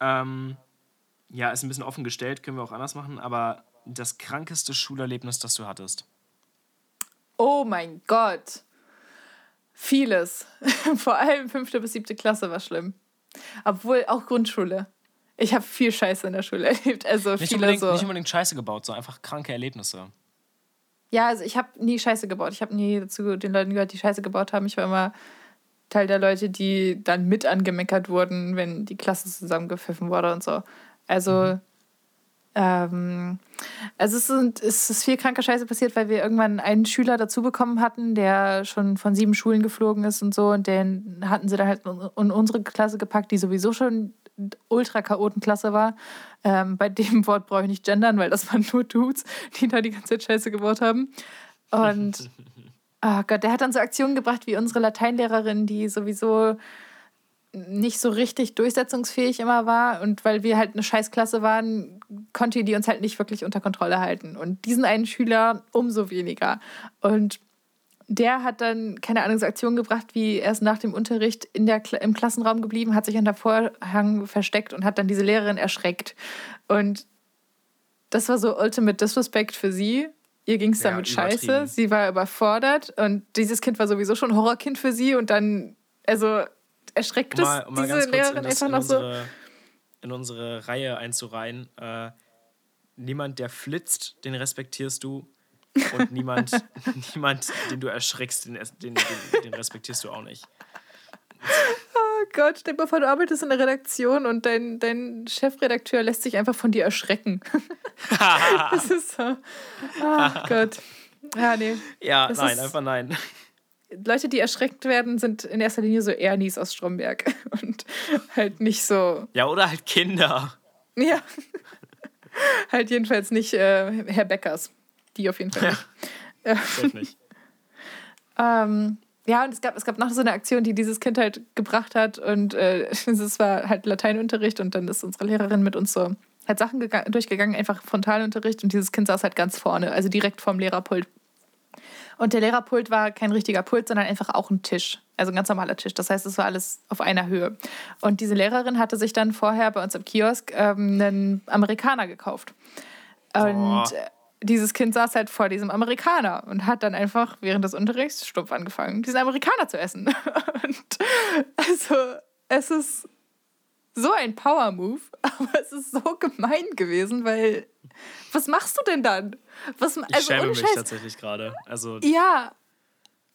Ähm, ja, ist ein bisschen offen gestellt, können wir auch anders machen, aber das krankeste Schulerlebnis, das du hattest? Oh mein Gott. Vieles. (laughs) Vor allem fünfte bis siebte Klasse war schlimm. Obwohl auch Grundschule. Ich habe viel Scheiße in der Schule (laughs) erlebt. Also nicht, viele unbedingt, so. nicht unbedingt Scheiße gebaut, sondern einfach kranke Erlebnisse. Ja, also ich habe nie Scheiße gebaut. Ich habe nie zu den Leuten gehört, die Scheiße gebaut haben. Ich war immer Teil der Leute, die dann mit angemeckert wurden, wenn die Klasse zusammengepfiffen wurde und so. Also, mhm. ähm, also es, sind, es ist viel kranker Scheiße passiert, weil wir irgendwann einen Schüler dazu bekommen hatten, der schon von sieben Schulen geflogen ist und so. Und den hatten sie dann halt in unsere Klasse gepackt, die sowieso schon ultra Chaotenklasse war. Ähm, bei dem (laughs) Wort brauche ich nicht gendern, weil das waren nur Dudes, die da die ganze Zeit Scheiße gebaut haben. Und (laughs) oh Gott, der hat dann so Aktionen gebracht wie unsere Lateinlehrerin, die sowieso nicht so richtig durchsetzungsfähig immer war und weil wir halt eine Scheißklasse waren, konnte die uns halt nicht wirklich unter Kontrolle halten. Und diesen einen Schüler umso weniger. Und der hat dann, keine Ahnung, so Aktionen gebracht, wie er ist nach dem Unterricht in der, im Klassenraum geblieben, hat sich an der Vorhang versteckt und hat dann diese Lehrerin erschreckt. Und das war so Ultimate Disrespect für sie. Ihr ging es damit ja, scheiße. Sie war überfordert und dieses Kind war sowieso schon Horrorkind für sie und dann Also erschreckt Um es um mal diese Lehrerin einfach in, noch so? in unsere Reihe einzureihen. Äh, niemand, der flitzt, den respektierst du. Und niemand, (laughs) niemand den du erschreckst, den, den, den, den respektierst du auch nicht. Oh Gott, stell dir mal vor, du arbeitest in der Redaktion und dein, dein Chefredakteur lässt sich einfach von dir erschrecken. (laughs) das ist so. Oh Gott. Ja, nee. Ja, Das nein, einfach nein. Leute, die erschreckt werden, sind in erster Linie so Ernies aus Stromberg. (laughs) Und halt nicht so. Ja, oder halt Kinder. Ja. (laughs) halt jedenfalls nicht äh, Herr Beckers. Die auf jeden Fall nicht. (laughs) Safe nicht. Ähm, ja, und es gab, es gab noch so eine Aktion, die dieses Kind halt gebracht hat. Und äh, es war halt Lateinunterricht und dann ist unsere Lehrerin mit uns so halt Sachen gega- durchgegangen, einfach Frontalunterricht und dieses Kind saß halt ganz vorne, also direkt vorm Lehrerpult. Und der Lehrerpult war kein richtiger Pult, sondern einfach auch ein Tisch. Also ein ganz normaler Tisch. Das heißt, es war alles auf einer Höhe. Und diese Lehrerin hatte sich dann vorher bei uns im Kiosk ähm, einen Amerikaner gekauft. Und äh, dieses Kind saß halt vor diesem Amerikaner und hat dann einfach während des Unterrichts stumpf angefangen, diesen Amerikaner zu essen. (laughs) Und also, es ist so ein Power-Move, (laughs) aber es ist so gemein gewesen, weil was machst du denn dann? Was, Ich also, schäme ohne mich tatsächlich gerade. Also, Ja.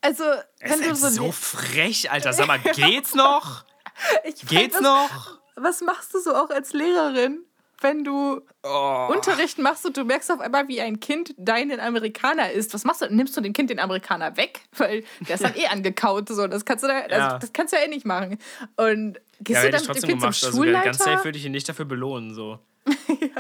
Also, es wenn du ist so. so frech, Alter. Sag mal, (laughs) geht's noch? ich Geht's noch? Was machst du so auch als Lehrerin, wenn du Oh. Unterricht machst und du merkst auf einmal, wie ein Kind deinen Amerikaner isst? Was machst du? Nimmst du dem Kind den Amerikaner weg? (laughs) Weil der ist dann eh (laughs) angekaut. So. Das, kannst du da, also, Ja. das kannst du ja eh nicht machen. Und gehst Ja, du dann ich mit dem Kind gemacht. zum Also Schulleiter? ganz safe würde ich ihn nicht dafür belohnen. So. (laughs)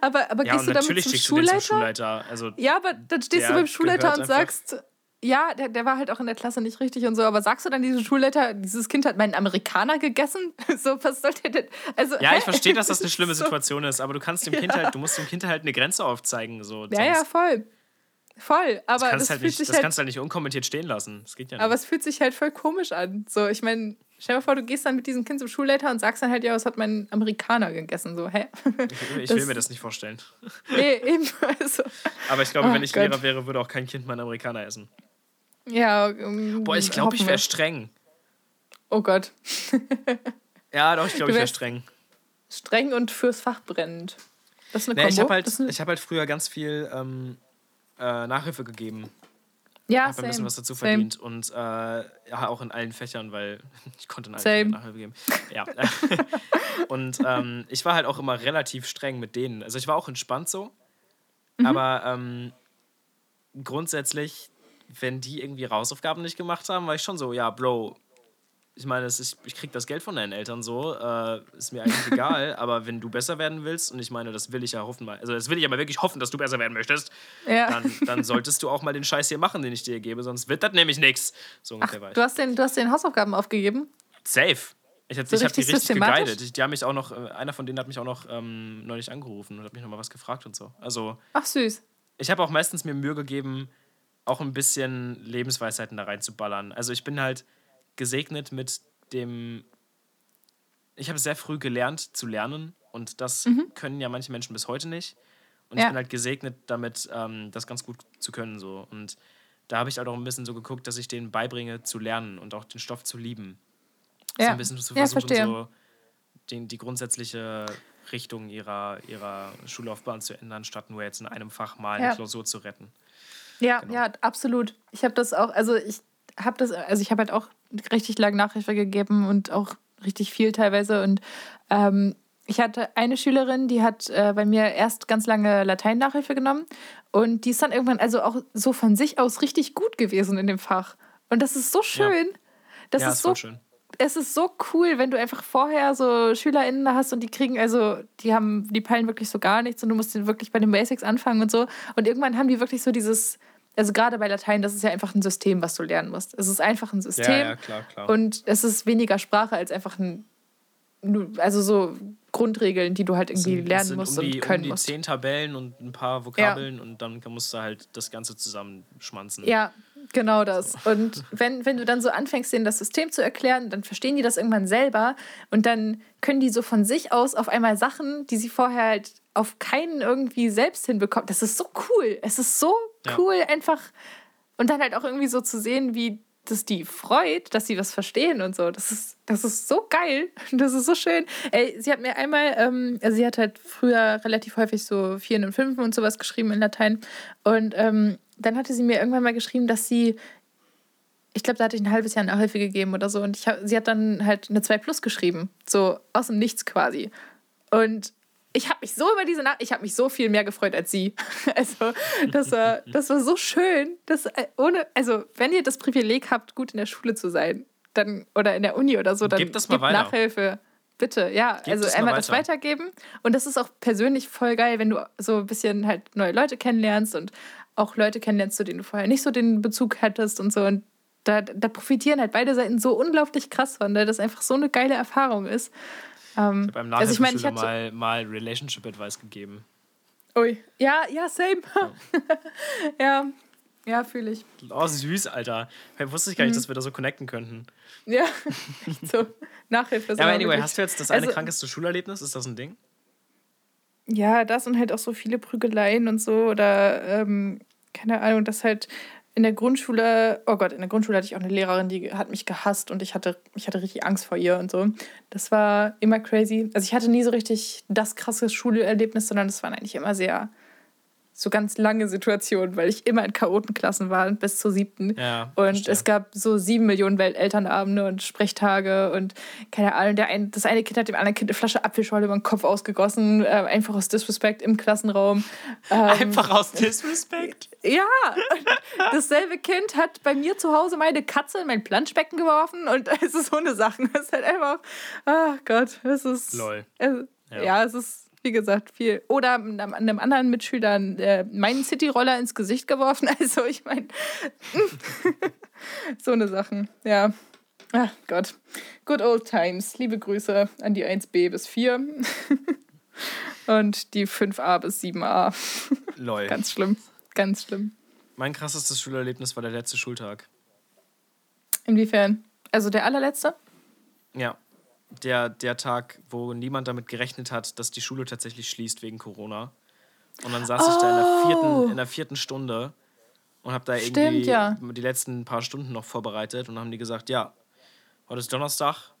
aber aber Ja, gehst du dann mit natürlich zum Schulleiter? zum Schulleiter. Also, Ja, aber dann stehst du beim Schulleiter und sagst, ja, der, der war halt auch in der Klasse nicht richtig und so, aber sagst du dann diesem Schulleiter, dieses Kind hat meinen Amerikaner gegessen? (laughs) So, was soll der denn? Also, ja, hä? ich verstehe, dass das (laughs) eine schlimme So. Situation ist, aber du kannst dem Kind halt, du musst dem Kind halt eine Grenze aufzeigen. So, Ja, ja, voll. Voll. Aber das, das, kannst halt fühlt nicht, sich das halt, kannst du halt nicht unkommentiert stehen lassen. Das geht ja nicht. aber es fühlt sich halt voll komisch an. So, ich meine, stell dir vor, du gehst dann mit diesem Kind zum Schulleiter und sagst dann halt, ja, was hat mein Amerikaner gegessen? So, hä? ich ich will das- mir das nicht vorstellen. nee, eben. (laughs) Also, Aber ich glaube, Oh wenn ich Gott. Lehrer wäre, würde auch kein Kind meinen Amerikaner essen. Ja. um, Boah, ich glaube, ich wäre streng. Oh Gott. (laughs) Ja, doch, ich glaube, ich wäre streng. Streng und fürs Fach brennend. Das ist eine Nee, Kombo. ich habe halt, ich hab halt früher ganz viel ähm, äh, Nachhilfe gegeben. ja, habe ein bisschen same, was dazu same. verdient. Und äh, ja, auch in allen Fächern, weil (laughs) ich konnte in allen Same. Fächern Nachhilfe geben. Ja. (laughs) und ähm, ich war halt auch immer relativ streng mit denen. Also ich war auch entspannt so. Mhm. Aber ähm, grundsätzlich, wenn die irgendwie Hausaufgaben nicht gemacht haben, war ich schon so, ja, Bro, ich meine, es ist, ich krieg das Geld von deinen Eltern so, äh, ist mir eigentlich egal, (laughs) aber wenn du besser werden willst, und ich meine, das will ich ja hoffen, also das will ich aber wirklich hoffen, dass du besser werden möchtest, Ja. dann, dann solltest du auch mal den Scheiß hier machen, den ich dir gebe, sonst wird das nämlich nichts. So Ach, du hast, den, du hast den Hausaufgaben aufgegeben? Safe. Ich, hab- So ich habe die richtig geguidet. Ich- Die haben mich auch noch, äh, einer von denen hat mich auch noch ähm, neulich angerufen und hat mich noch mal was gefragt und so. Also Ach, süß. ich habe auch meistens mir Mühe gegeben, auch ein bisschen Lebensweisheiten da reinzuballern. Also ich bin halt gesegnet mit dem. Ich habe sehr früh gelernt zu lernen und das können ja manche Menschen bis heute nicht. Und ich Mhm. Ja. bin halt gesegnet damit, ähm, das ganz gut zu können. So. Und da habe ich halt auch ein bisschen so geguckt, dass ich denen beibringe zu lernen und auch den Stoff zu lieben. So Ja. ein bisschen zu Ja, versuchen, verstehe. so den, die grundsätzliche Richtung ihrer, ihrer Schullaufbahn zu ändern, statt nur jetzt in einem Fach mal eine Ja. Klausur zu retten. Ja, Genau. ja, absolut. Ich habe das auch, also ich habe das, also ich habe halt auch richtig lange Nachhilfe gegeben und auch richtig viel teilweise. Und ähm, ich hatte eine Schülerin, die hat äh, bei mir erst ganz lange Latein-Nachhilfe genommen und die ist dann irgendwann also auch so von sich aus richtig gut gewesen in dem Fach. Und das ist so schön. Das ja, ist so schön. es ist so cool, wenn du einfach vorher so SchülerInnen da hast und die kriegen, also, die haben, die peilen wirklich so gar nichts und du musst wirklich bei den Basics anfangen und so. Und irgendwann haben die wirklich so dieses, also gerade bei Latein, das ist ja einfach ein System, was du lernen musst. Es ist einfach ein System. Ja, ja, klar, klar. Und es ist weniger Sprache als einfach ein, nur- also so Grundregeln, die du halt irgendwie sind- lernen musst um die, und können um die musst. zehn Tabellen und ein paar Vokabeln und dann musst du halt das Ganze zusammenschmanzen. Ja, genau das. Und (laughs) wenn, wenn du dann so anfängst, denen das System zu erklären, dann verstehen die das irgendwann selber und dann können die so von sich aus auf einmal Sachen, die sie vorher halt auf keinen irgendwie selbst hinbekommen. Das ist so cool. Es ist so Ja. cool, einfach. Und dann halt auch irgendwie so zu sehen, wie das die freut, dass sie was verstehen und so. Das ist, das ist so geil. (laughs) Das ist so schön. Ey, sie hat mir einmal, ähm, also sie hat halt früher relativ häufig so Vieren und Fünfen und sowas geschrieben in Latein. Und ähm, dann hatte sie mir irgendwann mal geschrieben, dass sie, ich glaube, da hatte ich ein halbes Jahr Nachhilfe gegeben oder so. Und ich hab, sie hat dann halt eine 2 Plus geschrieben. So aus dem Nichts quasi. Und ich habe mich so über diese Nacht, ich habe mich so viel mehr gefreut als sie. (laughs) Also, das war, das war so schön, dass äh, ohne, also, wenn ihr das Privileg habt, gut in der Schule zu sein, dann, oder in der Uni oder so, dann gebt das mal gebt weiter. Nachhilfe. Bitte, ja. Gebt also einmal weiter. das weitergeben. Und das ist auch persönlich voll geil, wenn du so ein bisschen halt neue Leute kennenlernst und auch Leute kennenlernst, zu denen du vorher nicht so den Bezug hattest und so. Und da, da profitieren halt beide Seiten so unglaublich krass von, weil das einfach so eine geile Erfahrung ist. Ähm, ich habe beim also ich mein, ich mal, mal Relationship Advice gegeben. Ui, ja, ja, same. Ja, (laughs) ja, ja fühle ich. Oh, süß, Alter. Ich wusste ich gar nicht, mhm. dass wir da so connecten könnten. Ja, echt (laughs) so. Nachhilfe. ja, aber anyway, wirklich. hast du jetzt das eine also, krankeste Schulerlebnis? Ist das ein Ding? Ja, das und halt auch so viele Prügeleien und so oder ähm, keine Ahnung, dass halt in der Grundschule, oh Gott, in der Grundschule hatte ich auch eine Lehrerin, die hat mich gehasst und ich hatte, ich hatte richtig Angst vor ihr und so. Das war immer crazy. Also ich hatte nie so richtig das krasse Schulerlebnis, sondern das waren eigentlich immer sehr so ganz lange Situationen, weil ich immer in Chaotenklassen war bis zur siebten. Ja, und verstehe. es gab so sieben Millionen Weltelternabende und Sprechtage und keine Ahnung, der ein, das eine Kind hat dem anderen Kind eine Flasche Apfelschorle über den Kopf ausgegossen, äh, einfach aus Disrespect im Klassenraum. Ähm, einfach aus Disrespect? Ja, (laughs) dasselbe Kind hat bei mir zu Hause meine Katze in mein Planschbecken geworfen und (laughs) es ist so eine Sache. Es ist halt einfach, ach oh Gott, es ist. Lol. Es, ja. ja, es ist wie gesagt, viel. Oder einem anderen Mitschüler äh, meinen City-Roller ins Gesicht geworfen. (laughs) Also, ich meine, (laughs) so eine Sachen, ja. Ach Gott. Good old times. Liebe Grüße an die 1b bis 4. (laughs) Und die 5a bis 7a. Lol. Ganz schlimm. Ganz schlimm. Mein krassestes Schulerlebnis war der letzte Schultag. Inwiefern? Also der allerletzte? Ja der, der Tag, wo niemand damit gerechnet hat, dass die Schule tatsächlich schließt wegen Corona. Und dann saß oh. ich da in der vierten, oh. in der vierten Stunde und habe da Stimmt, irgendwie ja. die letzten paar Stunden noch vorbereitet und dann haben die gesagt, ja, heute ist Donnerstag,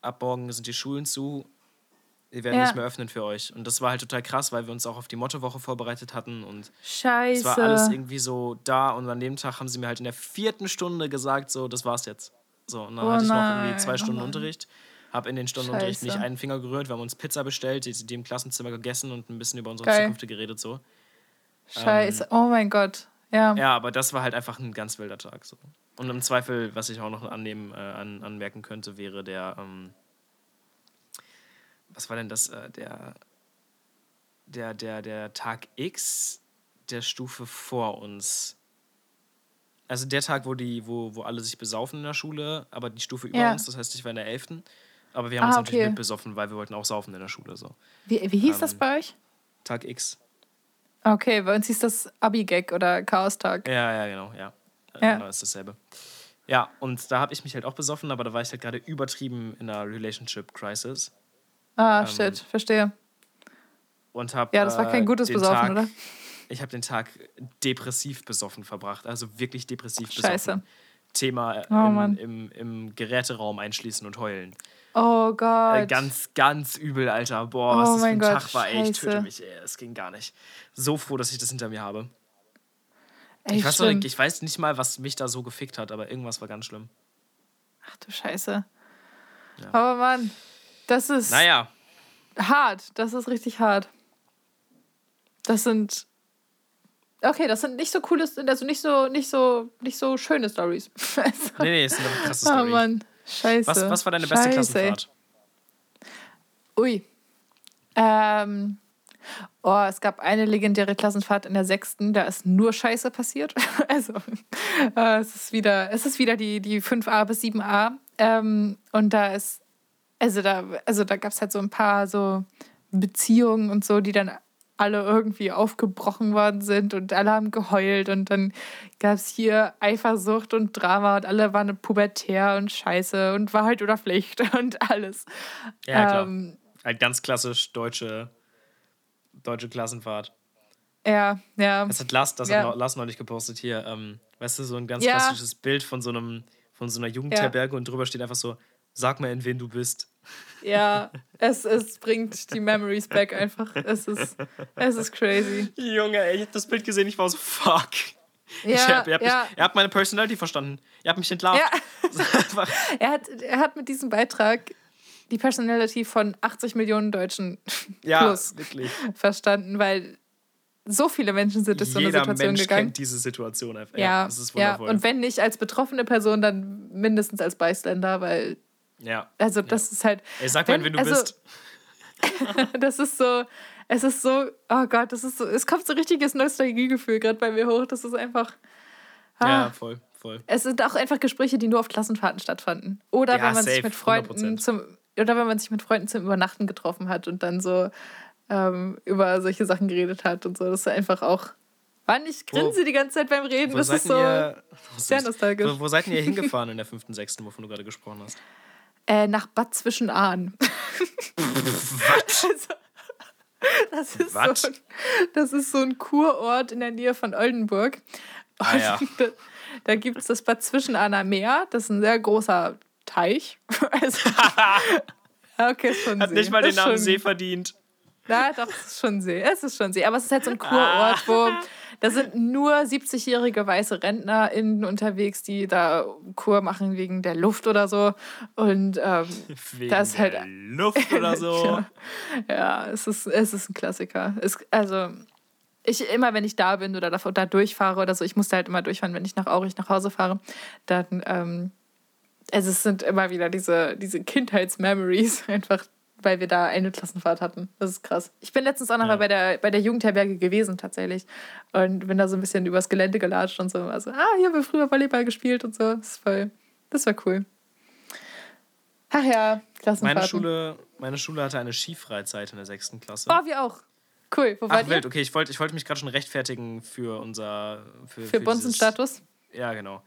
ab morgen sind die Schulen zu, wir werden ja. nicht mehr öffnen für euch. Und das war halt total krass, weil wir uns auch auf die Mottowoche vorbereitet hatten und Scheiße. es war alles irgendwie so da und an dem Tag haben sie mir halt in der vierten Stunde gesagt, so, das war's jetzt. So, und dann oh hatte ich noch irgendwie zwei Stunden oh Unterricht habe in den Stundenunterricht nicht einen Finger gerührt. Wir haben uns Pizza bestellt, die, die im Klassenzimmer gegessen und ein bisschen über unsere Geil. Zukunft geredet so. Scheiße, ähm, oh mein Gott. Ja. Ja, aber das war halt einfach ein ganz wilder Tag. So. Und im Zweifel, was ich auch noch annehmen, äh, an, anmerken könnte, wäre der, ähm, was war denn das, äh, der, der, der, der Tag X der Stufe vor uns. Also der Tag, wo die, wo, wo alle sich besaufen in der Schule, aber die Stufe über ja. uns, das heißt, ich war in der 11. Aber wir haben ah, uns natürlich okay. mitbesoffen, weil wir wollten auch saufen in der Schule. So. Wie, wie hieß ähm, das bei euch? Tag X. Okay, bei uns hieß das Abi-Gag oder Chaos-Tag. Ja, ja, genau, ja. ja. Genau, ist dasselbe. Ja, und da habe ich mich halt auch besoffen, aber da war ich halt gerade übertrieben in einer Relationship Crisis. Ah, ähm, shit, verstehe. Und hab, ja, das war kein gutes Besoffen, Tag, oder? Ich habe den Tag depressiv besoffen verbracht, also wirklich depressiv Scheiße. besoffen. Thema oh, im, im, im Geräteraum einschließen und heulen. Oh Gott. Äh, ganz, ganz übel, Alter. Boah, was oh das für ein Gott, Tag war, ey. Ich töte mich, ey. Es ging gar nicht. So froh, dass ich das hinter mir habe. Ey, ich, weiß noch, ich weiß nicht mal, was mich da so gefickt hat, aber irgendwas war ganz schlimm. Ach du Scheiße. Ja. Aber Mann, das ist. Naja. Hart. Das ist richtig hart. Das sind. Okay, das sind nicht so coole, also nicht so, nicht so, nicht so schöne Stories. (laughs) also, nee, nee, es sind aber krasse Stories. Oh Mann. Scheiße. Was, was war deine beste Scheiße. Klassenfahrt? Ui. Ähm. Oh, es gab eine legendäre Klassenfahrt in der sechsten, da ist nur Scheiße passiert. (laughs) also, äh, es ist wieder, es ist wieder die, die 5a bis 7a. Ähm, und da ist, also da, also da gab es halt so ein paar so Beziehungen und so, die dann alle irgendwie aufgebrochen worden sind und alle haben geheult und dann gab es hier Eifersucht und Drama und alle waren pubertär und scheiße und Wahrheit oder Pflicht (laughs) und alles. Ja, klar. Ähm, halt ganz klassisch deutsche, deutsche Klassenfahrt. Ja, ja. Das hat Lars, das ja. hat Lars neulich gepostet hier. Ähm, weißt du, so ein ganz Ja. klassisches Bild von so einem, von so einer Jugendherberge und drüber steht einfach so, sag mal, in wen du bist. Ja, es, es bringt die Memories back einfach. Es ist, es ist crazy. Junge, ey, ich hab das Bild gesehen, ich war so, fuck. Ja, ich hab, ihr, habt ja. mich, ihr habt meine Personality verstanden. Ihr habt mich entlarvt. Ja. (laughs) Er hat, er hat mit diesem Beitrag die Personality von 80 Millionen Deutschen ja, plus wirklich. verstanden, weil so viele Menschen sind durch so eine Situation Mensch gegangen. kennt diese Situation einfach. Ja, das ist ja, wundervoll. und wenn nicht als betroffene Person, dann mindestens als Bystander, weil, ja. also das ist halt, Ey, sag mal, Wenn- in wen du also- bist. (laughs) das ist so, es ist so, oh Gott, das ist so, es kommt so richtiges Nostalgiegefühl gerade bei mir hoch. Das ist einfach. Ah, Ja, voll, voll. Es sind auch einfach Gespräche, die nur auf Klassenfahrten stattfanden. Oder Ja, wenn man sich safe, mit Freunden 100%. zum oder wenn man sich mit Freunden zum Übernachten getroffen hat und dann so ähm, über solche Sachen geredet hat und so. Das ist einfach auch. Wann ich grinse die ganze Zeit beim Reden. Wo das seid ist so ihr, sehr nostalgisch. Wo, wo seid ihr (laughs) hingefahren in der fünften, sechsten, wovon du gerade gesprochen hast? Äh, nach Bad Zwischenahn. also, das ist, so Was? ein, das ist so ein Kurort in der Nähe von Oldenburg. Ah, ja. (laughs) Da da gibt es das Bad Zwischenahner Meer. Das ist ein sehr großer Teich. (laughs) Also, (laughs) okay, ist schon Hat See. nicht mal den Namen schon, See verdient. Ja, doch, es ist schon See. Es ist schon See. Aber es ist halt so ein Kurort, wo da sind nur 70-jährige weiße RentnerInnen unterwegs, die da Kur machen wegen der Luft oder so. Und ähm, Wegen Das ist halt- der Luft oder so. (laughs) ja, ja, es ist, es ist ein Klassiker. Es, also, ich immer, wenn ich da bin oder da, da durchfahre oder so, ich musste halt immer durchfahren, wenn ich nach Aurich nach Hause fahre, dann, ähm, also es sind immer wieder diese, diese Kindheitsmemories, (laughs) einfach weil wir da eine Klassenfahrt hatten. Das ist krass. Ich bin letztens auch noch Ja. mal bei der, bei der Jugendherberge gewesen, tatsächlich. Und bin da so ein bisschen übers Gelände gelatscht und so. Also, ah, hier haben wir früher Volleyball gespielt und so. Das, ist voll, das war cool. Ach ja, Klassenfahrten. Meine Schule, meine Schule hatte eine Skifreizeit in der sechsten Klasse. Oh, wir auch. Cool. Wo Ach, wart wild, ihr? okay, ich wollte ich wollte mich gerade schon rechtfertigen für unser. Für, Für dieses- Bonzenstatus? Ja, genau.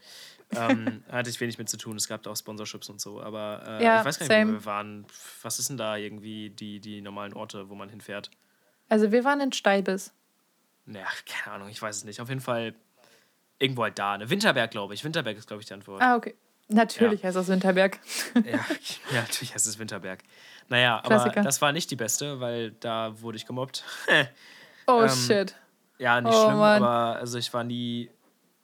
Ähm, hatte ich wenig mit zu tun. Es gab da auch Sponsorships und so. Aber äh, Ja, ich weiß gar nicht, same. wo wir waren. Was ist denn da irgendwie die, die normalen Orte, wo man hinfährt? Also wir waren in Steibes. Naja, keine Ahnung, ich weiß es nicht. Auf jeden Fall irgendwo halt da. Ne? Winterberg, glaube ich. Winterberg ist, glaube ich, die Antwort. Ah, okay. Natürlich heißt das Winterberg. (laughs) Ja, ja, natürlich heißt es Winterberg. Naja, aber Klassiker. das war nicht die beste, weil da wurde ich gemobbt. (laughs) Oh Ähm, shit. ja, nicht Oh, schlimm, Mann. aber also ich war nie.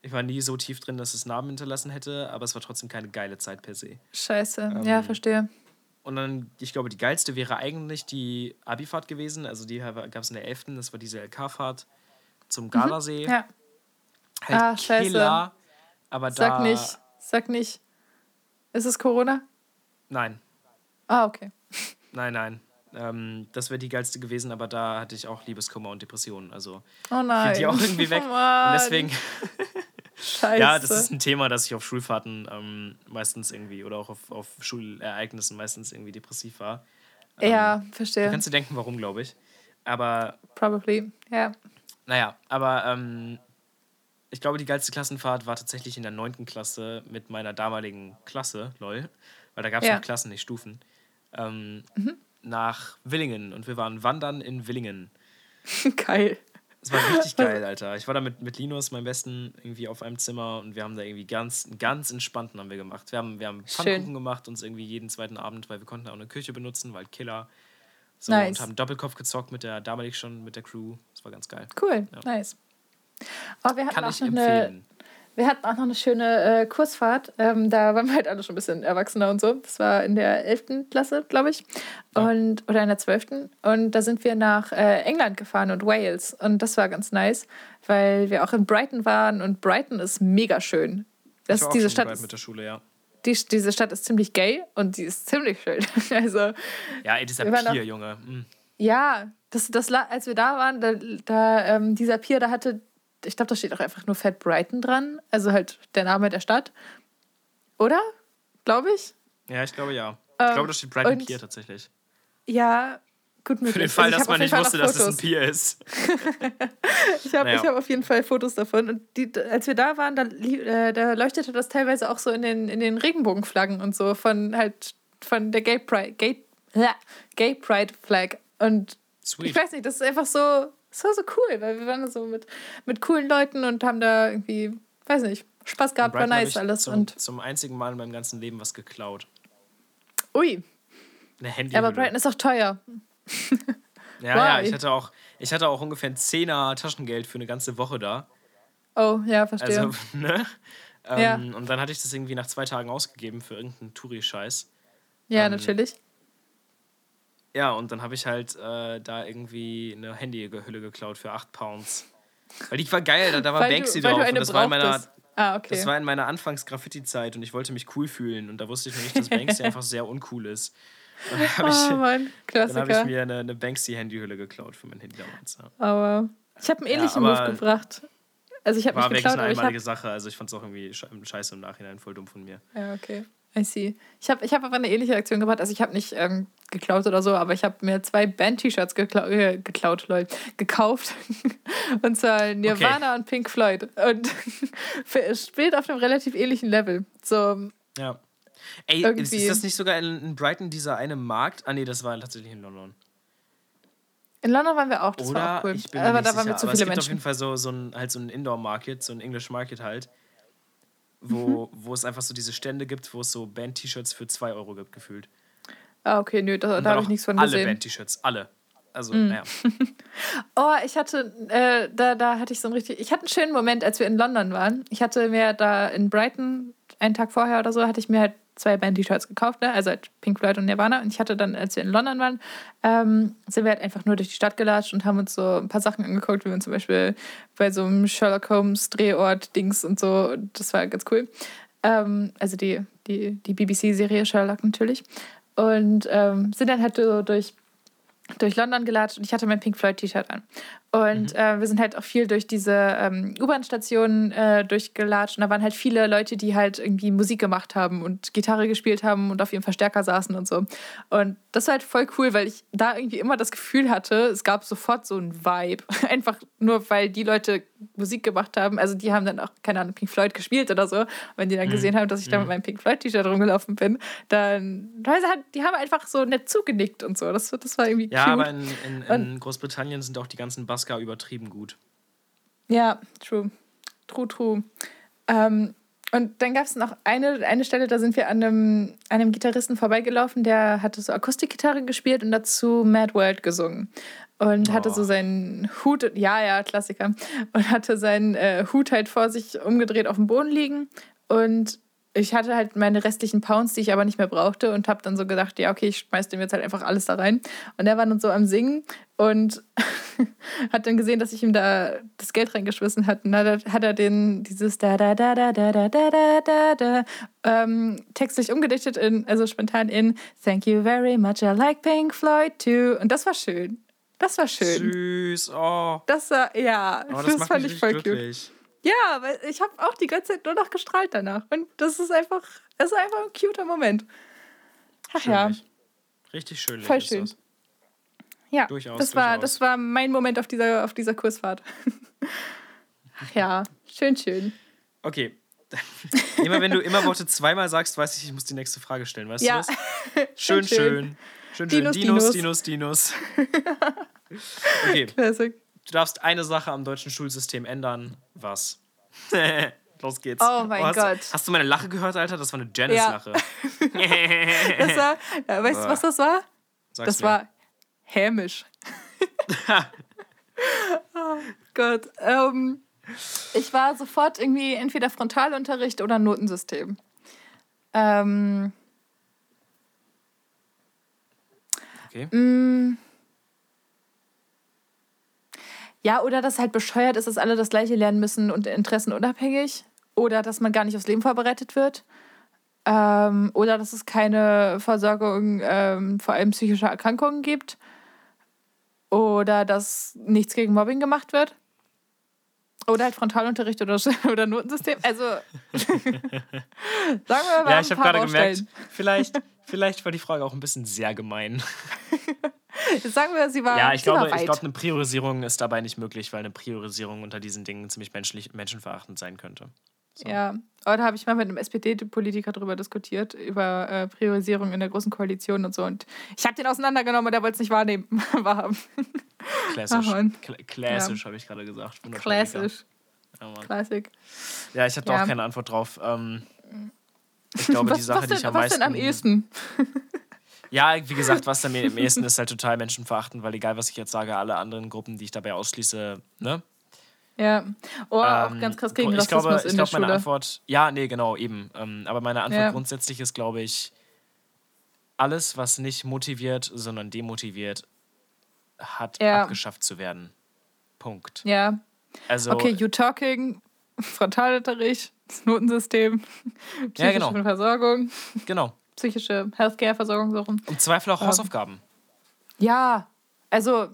Ich war nie so tief drin, dass es Narben hinterlassen hätte, aber es war trotzdem keine geile Zeit per se. Scheiße. ähm, ja, verstehe. Und dann, ich glaube, die geilste wäre eigentlich die Abifahrt gewesen. Also die gab es in der 11. Das war diese LK-Fahrt zum Gardasee. Mhm. Ja. Halt Ah, scheiße. Killer, aber Sag da. nicht. Sag nicht. Ist es Corona? Nein, Ah, okay. (laughs) nein, nein. Ähm, das wäre die geilste gewesen, aber da hatte ich auch Liebeskummer und Depressionen. Also Oh nein. fiel die auch irgendwie weg. Oh. (laughs) Und deswegen, (laughs) Scheiße. ja, das ist ein Thema, das ich auf Schulfahrten ähm, meistens irgendwie oder auch auf, auf Schulereignissen meistens irgendwie depressiv war. ja, Du verstehe. kannst dir denken, warum, glaube ich. Aber Probably. Ja. Naja, aber ähm, ich glaube, die geilste Klassenfahrt war tatsächlich in der 9. Klasse mit meiner damaligen Klasse, lol, weil da gab es Ja. noch Klassen, nicht Stufen, ähm, Mhm. nach Willingen und wir waren wandern in Willingen. (laughs) Geil. Es war richtig (laughs) geil, Alter. Ich war da mit, mit Linus, meinem Besten, irgendwie auf einem Zimmer und wir haben da irgendwie ganz, ganz entspannten haben wir gemacht. Wir haben, wir haben Schön. Pfannkuchen gemacht, uns irgendwie jeden zweiten Abend, weil wir konnten auch eine Küche benutzen, weil Killer. So, Nice. und haben Doppelkopf gezockt mit der, damalig schon mit der Crew. Das war ganz geil. Cool. Ja. Nice. Oh, wir hatten Kann auch ich noch eine, empfehlen. Wir hatten auch noch eine schöne äh, Kursfahrt. Ähm, da waren wir halt alle schon ein bisschen erwachsener und so. Das war in der 11. Klasse, glaube ich. Und, oder in der 12. Und da sind wir nach äh, England gefahren und Wales. Und das war ganz nice, weil wir auch in Brighton waren. Und Brighton ist mega schön. Das, ich war auch diese, Stadt mit der Schule, ja. die, diese Stadt ist ziemlich gay und die ist ziemlich schön. (laughs) also, Ja, ey, dieser Pier, auch- Junge. Mm. ja, das, das, als wir da waren, da, da ähm, dieser Pier, da hatte, ich glaube, da steht auch einfach nur Fat Brighton dran. Also halt der Name der Stadt. Oder? Glaube ich. Ja, ich glaube ja. Ähm, ich glaube, da steht Brighton Pier tatsächlich. Ja, gut möglich. Für den Fall, Also dass man nicht Fall wusste, dass es ein. Pier ist. (laughs) Ich habe Naja. ich hab auf jeden Fall Fotos davon. Und die, als wir da waren, da, äh, da leuchtete das teilweise auch so in den, in den Regenbogenflaggen und so von halt von der Gay Pride, Gay, (laughs) Gay Pride Flag. Und Sweet. ich weiß nicht, das ist einfach so, Das war so cool, weil wir waren so mit, mit coolen Leuten und haben da irgendwie, weiß nicht, Spaß gehabt, war nice alles. Zum, und zum einzigen Mal in meinem ganzen Leben was geklaut. Ui. Eine Handy. Aber Brighton ist auch teuer. (laughs) ja, ja, ich hatte, auch, ich hatte auch ungefähr ein Zehner Taschengeld für eine ganze Woche da. Oh, ja, verstehe. Also, (laughs) ne? Ähm, Ja. Und dann hatte ich das irgendwie nach zwei Tagen ausgegeben für irgendeinen Touri-Scheiß. Ja, ähm, natürlich. Ja, und dann habe ich halt äh, da irgendwie eine Handyhülle geklaut für 8 Pounds. Weil die war geil, da, da war Weil Banksy du, drauf. und das war in meiner. Ah, okay. Das war in meiner Anfangs-Graffiti-Zeit und ich wollte mich cool fühlen und da wusste ich noch nicht, dass Banksy (laughs) einfach sehr uncool ist. Und dann habe ich, oh, Mann, dann hab ich mir eine, eine Banksy-Handyhülle geklaut für mein Handy damals. Ja. Aber ich habe einen Ja, ähnlichen aber Move gebracht. Also ich habe wirklich geklaut, eine einmalige Sache. Also ich fand es auch irgendwie sche- scheiße im Nachhinein, voll dumm von mir. Ja, okay. I see. Ich habe ich hab aber eine ähnliche Aktion gemacht. Also ich habe nicht ähm, geklaut oder so, aber ich habe mir zwei Band-T-Shirts geklau äh, geklaut, Leute, (laughs) gekauft. und zwar Nirvana und Pink Floyd. Und (laughs) spielt auf einem relativ ähnlichen Level. So, Ja. Ey, ist, Irgendwie- ist das nicht sogar in, Brighton dieser eine Markt? Ah, nee, das war tatsächlich in London. in London waren wir auch, das Oder? war auch cool. Ich bin mir aber da waren sicher. wir zu aber es viele gibt auf jeden Menschen. Fall so, so ein, halt so ein Indoor-Market, so ein English Market halt, wo, Mhm. wo es einfach so diese Stände gibt, wo es so Band-T-Shirts für 2 Euro gibt, gefühlt. Ah, okay, nö, da, da habe ich nichts von alle gesehen. Mhm. Band-T-Shirts, alle. Also, naja. (laughs) Oh, ich hatte, äh, da, da hatte ich so einen richtig, ich hatte einen schönen Moment, als wir in London waren. Ich hatte mir da in Brighton, einen Tag vorher oder so, hatte ich mir halt zwei Band-T-Shirts gekauft, ne? also halt Pink Floyd und Nirvana. Und ich hatte dann, als wir in London waren, ähm, sind wir halt einfach nur durch die Stadt gelatscht und haben uns so ein paar Sachen angeguckt, wie wir zum Beispiel bei so einem Sherlock Holmes Drehort-Dings und so. Das war ganz cool. Ähm, also die, die, die BBC-Serie Sherlock natürlich. Und ähm, sind dann halt so durch durch London gelatscht und ich hatte mein Pink Floyd T-Shirt an. Und äh, wir sind halt auch viel durch diese ähm, U-Bahn-Stationen äh, durchgelatscht und da waren halt viele Leute, die halt irgendwie Musik gemacht haben und Gitarre gespielt haben und auf ihrem Verstärker saßen und so. Und das war halt voll cool, weil ich da irgendwie immer das Gefühl hatte, es gab sofort so ein Vibe. (laughs) Einfach nur, weil die Leute Musik gemacht haben. Also die haben dann auch, keine Ahnung, Pink Floyd gespielt oder so. Und wenn die dann gesehen haben, dass ich da mit meinem Pink Floyd T-Shirt rumgelaufen bin, dann, hat, die haben einfach so nett zugenickt und so. Das, das war irgendwie Ja, cute. aber in, in, in Großbritannien sind auch die ganzen Basker übertrieben gut. Ja, true. True, true. Ähm, und dann gab es noch eine, eine Stelle, da sind wir an einem, an einem Gitarristen vorbeigelaufen, der hatte so Akustikgitarre gespielt und dazu Mad World gesungen. Und hatte so Oh. seinen Hut, ja, ja, Klassiker, und hatte seinen äh, Hut halt vor sich umgedreht auf dem Boden liegen. Und ich hatte halt meine restlichen Pounds, die ich aber nicht mehr brauchte und habe dann so gedacht, ja, okay, ich schmeiß dem jetzt halt einfach alles da rein. Und er war dann so am Singen und (laughs) hat dann gesehen, dass ich ihm da das Geld reingeschmissen hat. Und dann hat er, er den, dieses da da da da da da da da da da ähm, textlich umgedichtet in, also spontan in Thank you very much, I like Pink Floyd too. Und das war schön. Das war schön. Süß, oh. Das war, ja, oh das, das, macht fand ich voll richtig cute. glücklich. Ja, weil ich habe auch die ganze Zeit nur noch gestrahlt danach. Und das ist einfach, das ist einfach ein cuter Moment. Ach ja, Schönlich. Richtig schön. Voll ist schön. Das. Ja. Durchaus, das, war, durchaus. das war mein Moment auf dieser, auf dieser Kursfahrt. Ach (laughs) ja, schön, schön. Okay. (laughs) immer wenn du immer Worte zweimal sagst, weiß ich, ich muss die nächste Frage stellen. Weißt Ja. du das? (laughs) Schön, Schön, schön. Schön, schön. Dinos, Dinos, Dinos. Dinos. Okay, Classic. du darfst eine Sache am deutschen Schulsystem ändern. Was? Los geht's. Oh mein hast, Gott. Hast du meine Lache gehört, Alter? Das war eine Ja. Janice-Lache. Das war, ja, weißt du, was das war? Sag's Das mir. war hämisch. oh (laughs) Gott. Ähm, ich war sofort irgendwie entweder Frontalunterricht oder Notensystem. Ähm, Okay. Mm. Ja, oder dass halt bescheuert ist, dass alle das Gleiche lernen müssen und interessenunabhängig. Oder dass man gar nicht aufs Leben vorbereitet wird. Ähm, oder dass es keine Versorgung ähm, vor allem psychischer Erkrankungen gibt. Oder dass nichts gegen Mobbing gemacht wird. Oder halt Frontalunterricht oder, (laughs) oder Notensystem. Also, (laughs) sagen wir mal, Ja, ich habe gerade gemerkt, vielleicht, vielleicht war die Frage auch ein bisschen sehr gemein. (laughs) Sagen wir, sie war, Ja, ich glaube, ich glaube, eine Priorisierung ist dabei nicht möglich, weil eine Priorisierung unter diesen Dingen ziemlich menschlich, menschenverachtend sein könnte. So. Ja, da habe ich mal mit einem SPD-Politiker drüber diskutiert, über äh, Priorisierung in der Großen Koalition und so. Und ich habe den auseinandergenommen und er wollte es nicht wahrnehmen, (laughs) wahrhaben. Klassisch. Kla klassisch, habe ich gerade gesagt. Klassisch. Ja, ja ich habe Ja. auch keine Antwort drauf. Ähm, (laughs) ich glaube, die Was, Sache, was, die denn, ich am was meisten. denn am ehesten? (laughs) Ja, wie gesagt, was am am ehesten ist halt total menschenverachtend, weil egal, was ich jetzt sage, alle anderen Gruppen, die ich dabei ausschließe, ne? Ja. Oh, auch Ähm, ganz krass gegen ich Rassismus glaube, ich in der glaube, meine Schule. Antwort, ja, nee, genau, eben. Ähm, aber meine Antwort Ja. grundsätzlich ist, glaube ich, alles, was nicht motiviert, sondern demotiviert, hat Ja. abgeschafft zu werden. Punkt. Ja. Also, Okay, you talking, (laughs) Frontalunterricht, das Notensystem, psychische Ja, genau. Versorgung, genau. psychische Healthcare-Versorgung so rum. Im Zweifel auch Ähm, Hausaufgaben. Ja, also,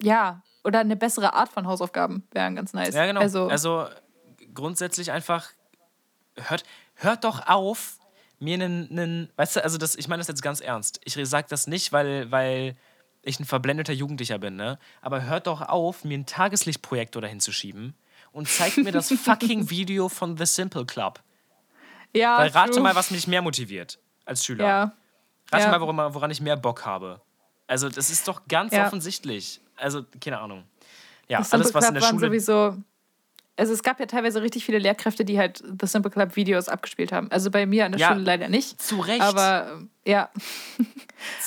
ja. Oder eine bessere Art von Hausaufgaben wären ganz nice. Ja, genau. Also, Also, grundsätzlich einfach, hört, hört doch auf, mir einen, einen weißt du, also das, ich meine das jetzt ganz ernst. Ich sage das nicht, weil, weil ich ein verblendeter Jugendlicher bin, ne? Aber hört doch auf, mir einen Tageslichtprojektor dahin zu schieben und zeigt mir das (laughs) fucking Video von The Simple Club. ja, Weil rate true. mal, was mich mehr motiviert als Schüler. Ja. Rate ja. mal, woran, woran ich mehr Bock habe. Also, das ist doch ganz Ja. offensichtlich. Also, keine Ahnung. Ja, Das alles, was in der Schule. sowieso. Also es gab ja teilweise richtig viele Lehrkräfte, die halt The Simple Club Videos abgespielt haben. Also bei mir an der Ja, Schule leider nicht. Zu Recht. Aber ähm, ja,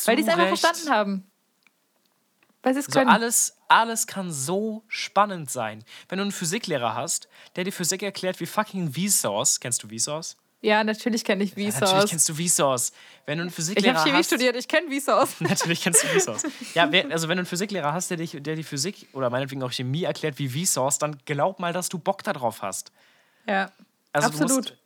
weil die es einfach verstanden haben. Weil sie es So können. alles, alles kann so spannend sein. Wenn du einen Physiklehrer hast, der dir Physik erklärt wie fucking Vsauce. Kennst du Vsauce? Ja, natürlich kenne ich Ja, Vsauce. natürlich kennst du Vsauce. Wenn du einen ich Physiklehrer habe Chemie hast, studiert, ich kenne Vsauce. (laughs) Natürlich kennst du Vsauce. Ja, wer, (laughs) also wenn du einen Physiklehrer hast, der, dich, der die Physik oder meinetwegen auch Chemie erklärt wie Vsauce, dann glaub mal, dass du Bock darauf hast. Ja, Also Du absolut. musst,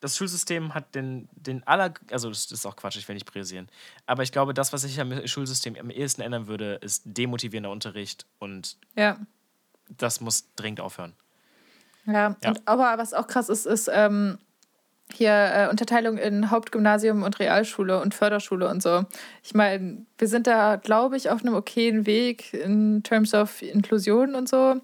das Schulsystem hat den, den aller, also das ist auch Quatsch, ich will nicht präsieren. Aber ich glaube, das, was ich am Schulsystem am ehesten ändern würde, ist demotivierender Unterricht und Ja. das muss dringend aufhören. Ja, Ja. Und, aber was auch krass ist, ist ähm, hier äh, Unterteilung in Hauptgymnasium und Realschule und Förderschule und so. Ich meine, wir sind da, glaube ich, auf einem okayen Weg in terms of Inklusion und so.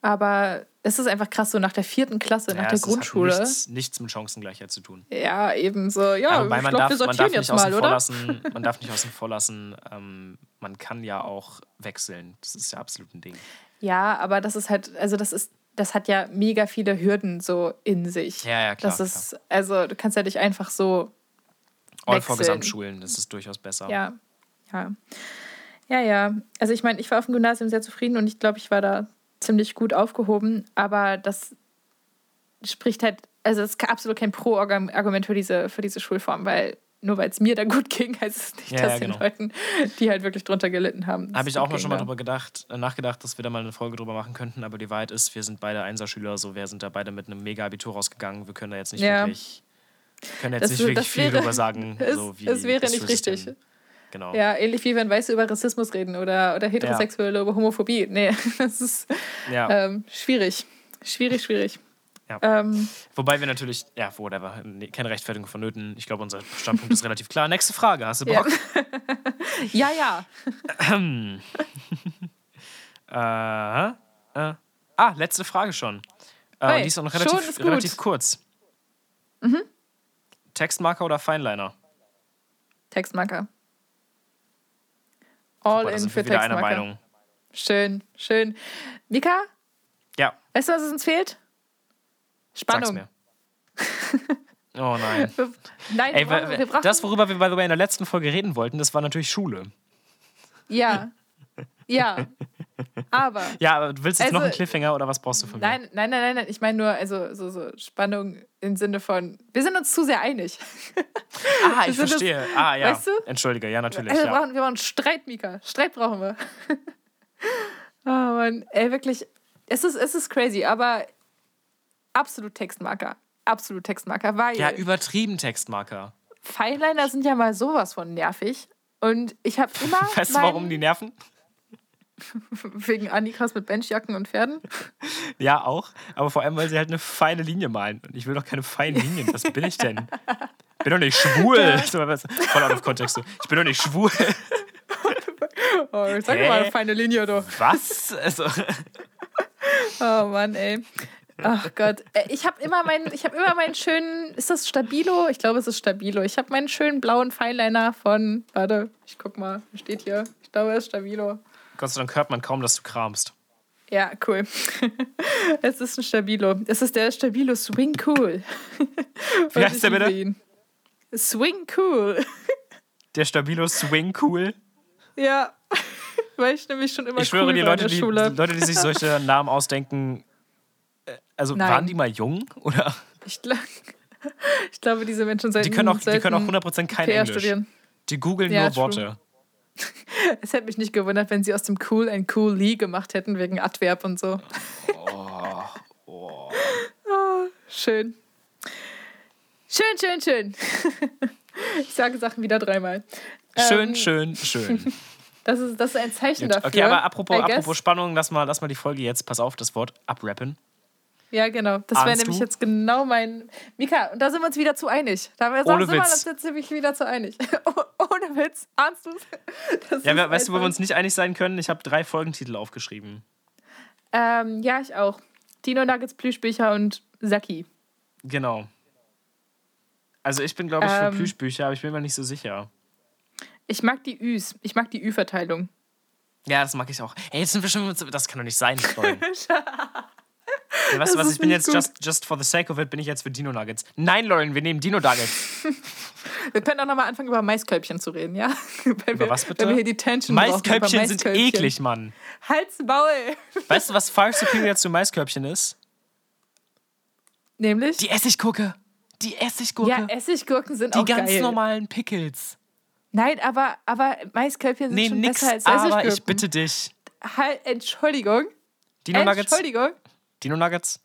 Aber es ist einfach krass, so nach der vierten Klasse, nach Ja, der es ist- Grundschule. Hat nichts, nichts mit Chancengleichheit zu tun. Ja, eben so. Ja, wobei ich man glaube, darf, wir man darf nicht mal, oder? lassen, man darf nicht außen vor lassen, ähm, man kann ja auch wechseln. Das ist ja absolut ein Ding. Ja, aber das ist halt, also das ist, das hat ja mega viele Hürden so in sich. Ja, ja, klar. Das ist, also du kannst ja nicht einfach so All vor Gesamtschulen, das ist durchaus besser. Ja, ja. Ja, ja. Also ich meine, ich war auf dem Gymnasium sehr zufrieden und ich glaube, ich war da ziemlich gut aufgehoben, aber das spricht halt, also es ist absolut kein Pro-Argument für diese, für diese Schulform, weil nur weil es mir da gut (laughs) ging, heißt es nicht, Ja, dass ja, den genau. Leuten, die halt wirklich drunter gelitten haben. Habe ich auch mal schon mal drüber gedacht, äh, nachgedacht, dass wir da mal eine Folge drüber machen könnten, aber die Wahrheit ist, wir sind beide Einserschüler, so wir sind da beide mit einem Mega-Abitur rausgegangen. Wir können da jetzt nicht Ja. wirklich, können jetzt Das nicht wär- wirklich das viel wäre- drüber sagen. (laughs) es- so wie es wäre das nicht Schulsystem. richtig. Genau. Ja, ähnlich wie wenn Weiße über Rassismus reden oder, oder Heterosexuelle über Homophobie. Nee, (laughs) das ist Ja. ähm, schwierig. Schwierig, schwierig. Ja. Ähm, Wobei wir natürlich, ja, whatever, nee, keine Rechtfertigung vonnöten. Ich glaube, unser Standpunkt ist relativ klar. Nächste Frage, hast du Ja. Bock? (laughs) ja, ja. (laughs) Äh, äh. Ah, letzte Frage schon. Äh, Hey, die ist auch noch relativ, ist relativ kurz. Mhm. Textmarker oder Fineliner? Textmarker. All da in sind für wir wieder einer Textmarker. Meinung. Schön, schön. Mika, Ja, weißt du, was uns fehlt? Sag's Spannung. mir. Oh nein. (laughs) Nein, Ey, wir, brauchen, wir brauchen, das, worüber wir way in der letzten Folge reden wollten, das war natürlich Schule. Ja. (laughs) Ja. Aber. Ja, aber du willst jetzt noch Also, einen Cliffhanger oder was brauchst du von mir? Nein, nein, nein, nein, nein. Ich meine nur, also so, so Spannung im Sinne von, wir sind uns zu sehr einig. Ah, ich sind das- verstehe. ah, ja. weißt du? Entschuldige, ja, natürlich. Also wir, Ja. brauchen, wir brauchen Streit, Mika. Streit brauchen wir. (laughs) oh Mann, ey, wirklich. Es ist, es ist crazy, aber absolut Textmarker. Absolut Textmarker, weil ja, übertrieben Textmarker. Fineliner sind ja mal sowas von nervig. Und ich habe (laughs) immer. Weißt du, warum die nerven? (laughs) Wegen Annikas mit Benchjacken und Pferden. (laughs) Ja, auch. Aber vor allem, weil sie halt eine feine Linie malen. Und ich will doch keine feinen Linien. Was bin ich denn? Bin doch nicht schwul. Was- Voll out of context. So. Ich bin doch nicht schwul. Oh, sag Hä? mal eine feine Linie, doch. Was? Also, Oh Mann, ey. Ach Gott. Äh, Ich habe immer meinen, ich habe immer meinen schönen, ist das Stabilo? Ich glaube, es ist Stabilo. Ich habe meinen schönen blauen Fineliner von, warte, ich guck mal, steht hier. Ich glaube, es ist Stabilo. Gott sei Dank hört man kaum, dass du kramst. Ja, cool. (laughs) es ist ein Stabilo. Es ist der Stabilo Swing Cool. (laughs) Wie heißt der bitte? Ihn. Swing Cool. (laughs) Der Stabilo Swing Cool? Ja, weil ich nämlich schon immer Ich schwöre, cool die Leute, die, Leute, die sich solche Namen ausdenken, also Nein. waren die mal jung? Oder? Ich, glaub, (laughs) ich glaube, diese Menschen sollten Die können auch, die können auch 100% kein PR Englisch. Studieren. Die googeln ja, nur true. Worte. (laughs) Es hätte mich nicht gewundert, wenn sie aus dem Cool ein Cool Lee gemacht hätten, wegen Adverb und so. Oh, oh. oh, (laughs) schön. Schön, schön, schön. Ich sage Sachen wieder dreimal. Schön, ähm, schön, schön. Das ist, das ist ein Zeichen dafür. Okay, aber apropos, apropos Spannung, lass mal, lass mal die Folge jetzt, pass auf, das Wort abrappen. Ja, genau. Das wäre nämlich jetzt genau mein. Mika, und da sind wir uns wieder zu einig. Da sind Ohne wir uns jetzt nämlich wieder zu einig. (laughs) Ohne Witz. Ahnst du es? Ja, weißt du, wo wir uns nicht einig sein können? Ich habe drei Folgentitel aufgeschrieben. Ähm, ja, ich auch. Dino Nuggets, Plüschbücher und Saki. Genau. Also ich bin, glaube ich, für ähm, Plüschbücher, aber ich bin mir nicht so sicher. Ich mag die Üs. Ich mag die Ü-Verteilung. Ja, das mag ich auch. Ey, jetzt sind wir schon. Das kann doch nicht sein. (laughs) Ja, weißt du was, ich bin jetzt just, just for the sake of it, bin ich jetzt für Dino Nuggets. Nein, Lauren, wir nehmen Dino Nuggets. (laughs) wir können auch nochmal anfangen, über Maiskörbchen zu reden, ja? (laughs) Wenn über wir, was bitte? Wenn wir hier die Tension Maiskörbchen sind eklig, Mann. Halt's Maul. (laughs) Weißt du, was far superior zu Maiskörbchen ist? Nämlich? Die Essiggurke. Die Essiggurke. Ja, Essiggurken sind die auch geil. Die ganz normalen Pickles. Nein, aber, aber Maiskörbchen sind nee, schon nix, besser als Essiggurken. aber ich bitte dich. Halt, Entschuldigung. Dino Nuggets. Entschuldigung. Dino Nuggets?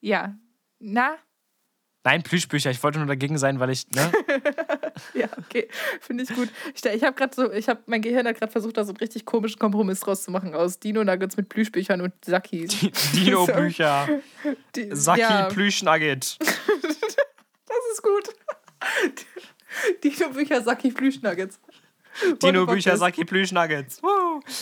Ja. Na? Nein, Plüschbücher. Ich wollte nur dagegen sein, weil ich. Ne? (laughs) ja, okay. Finde ich gut. Ich, ich habe gerade so, ich habe, mein Gehirn hat gerade versucht, da so einen richtig komischen Kompromiss draus zu machen aus Dino-Nuggets mit Plüschbüchern und Sakis. (laughs) Dino-Bücher. (laughs) Saki ja. Plüschnugget. das ist gut. Dino-Bücher, Saki Plüschnuggets. (laughs) Dino-Bücher, Saki Plüschnuggets.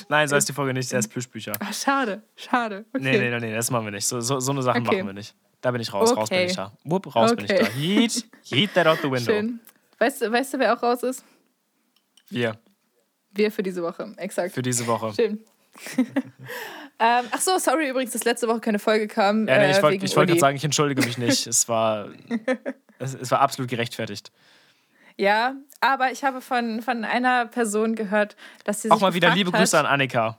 Nein, so heißt die Folge nicht, der ist Plüschbücher. Ach, schade, schade. Okay. Nee, nee, nee, das machen wir nicht. So, so, so eine Sachen okay. machen wir nicht. Da bin ich raus, okay. raus bin ich da. Wupp, raus okay. bin ich da. Yeet, yeet that out the window. Schön. Weißt, du, weißt du, wer auch raus ist? Wir. Wir für diese Woche, exakt. Für diese Woche. Schön. (laughs) ähm, ach so, sorry übrigens, dass letzte Woche keine Folge kam. Ja, nee, ich äh, wollte wollt gerade sagen, ich entschuldige mich nicht. es, war, (laughs) es, es war absolut gerechtfertigt. Ja, aber ich habe von, von einer Person gehört, dass sie Auch mal wieder liebe Grüße an Annika.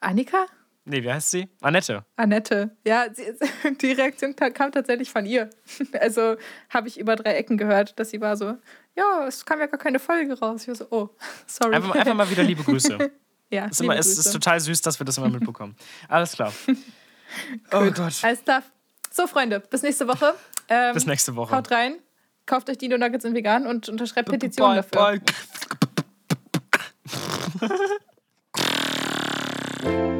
Annika? Nee, wie heißt sie? Annette. Annette. Ja, sie, (laughs) die Reaktion kam tatsächlich von ihr. (laughs) Also habe ich über drei Ecken gehört, dass sie war so, ja, es kam ja gar keine Folge raus. Ich war so, oh, (laughs) sorry. Einfach, einfach mal wieder liebe Grüße. ja, ist immer, es ist total süß, dass wir das immer mitbekommen. Alles klar. oh Gott. Alles klar. So, Freunde, bis nächste Woche. Ähm, bis nächste Woche. Haut rein, kauft euch Dino Nuggets in vegan und unterschreibt Petitionen dafür. Bye. (laughs)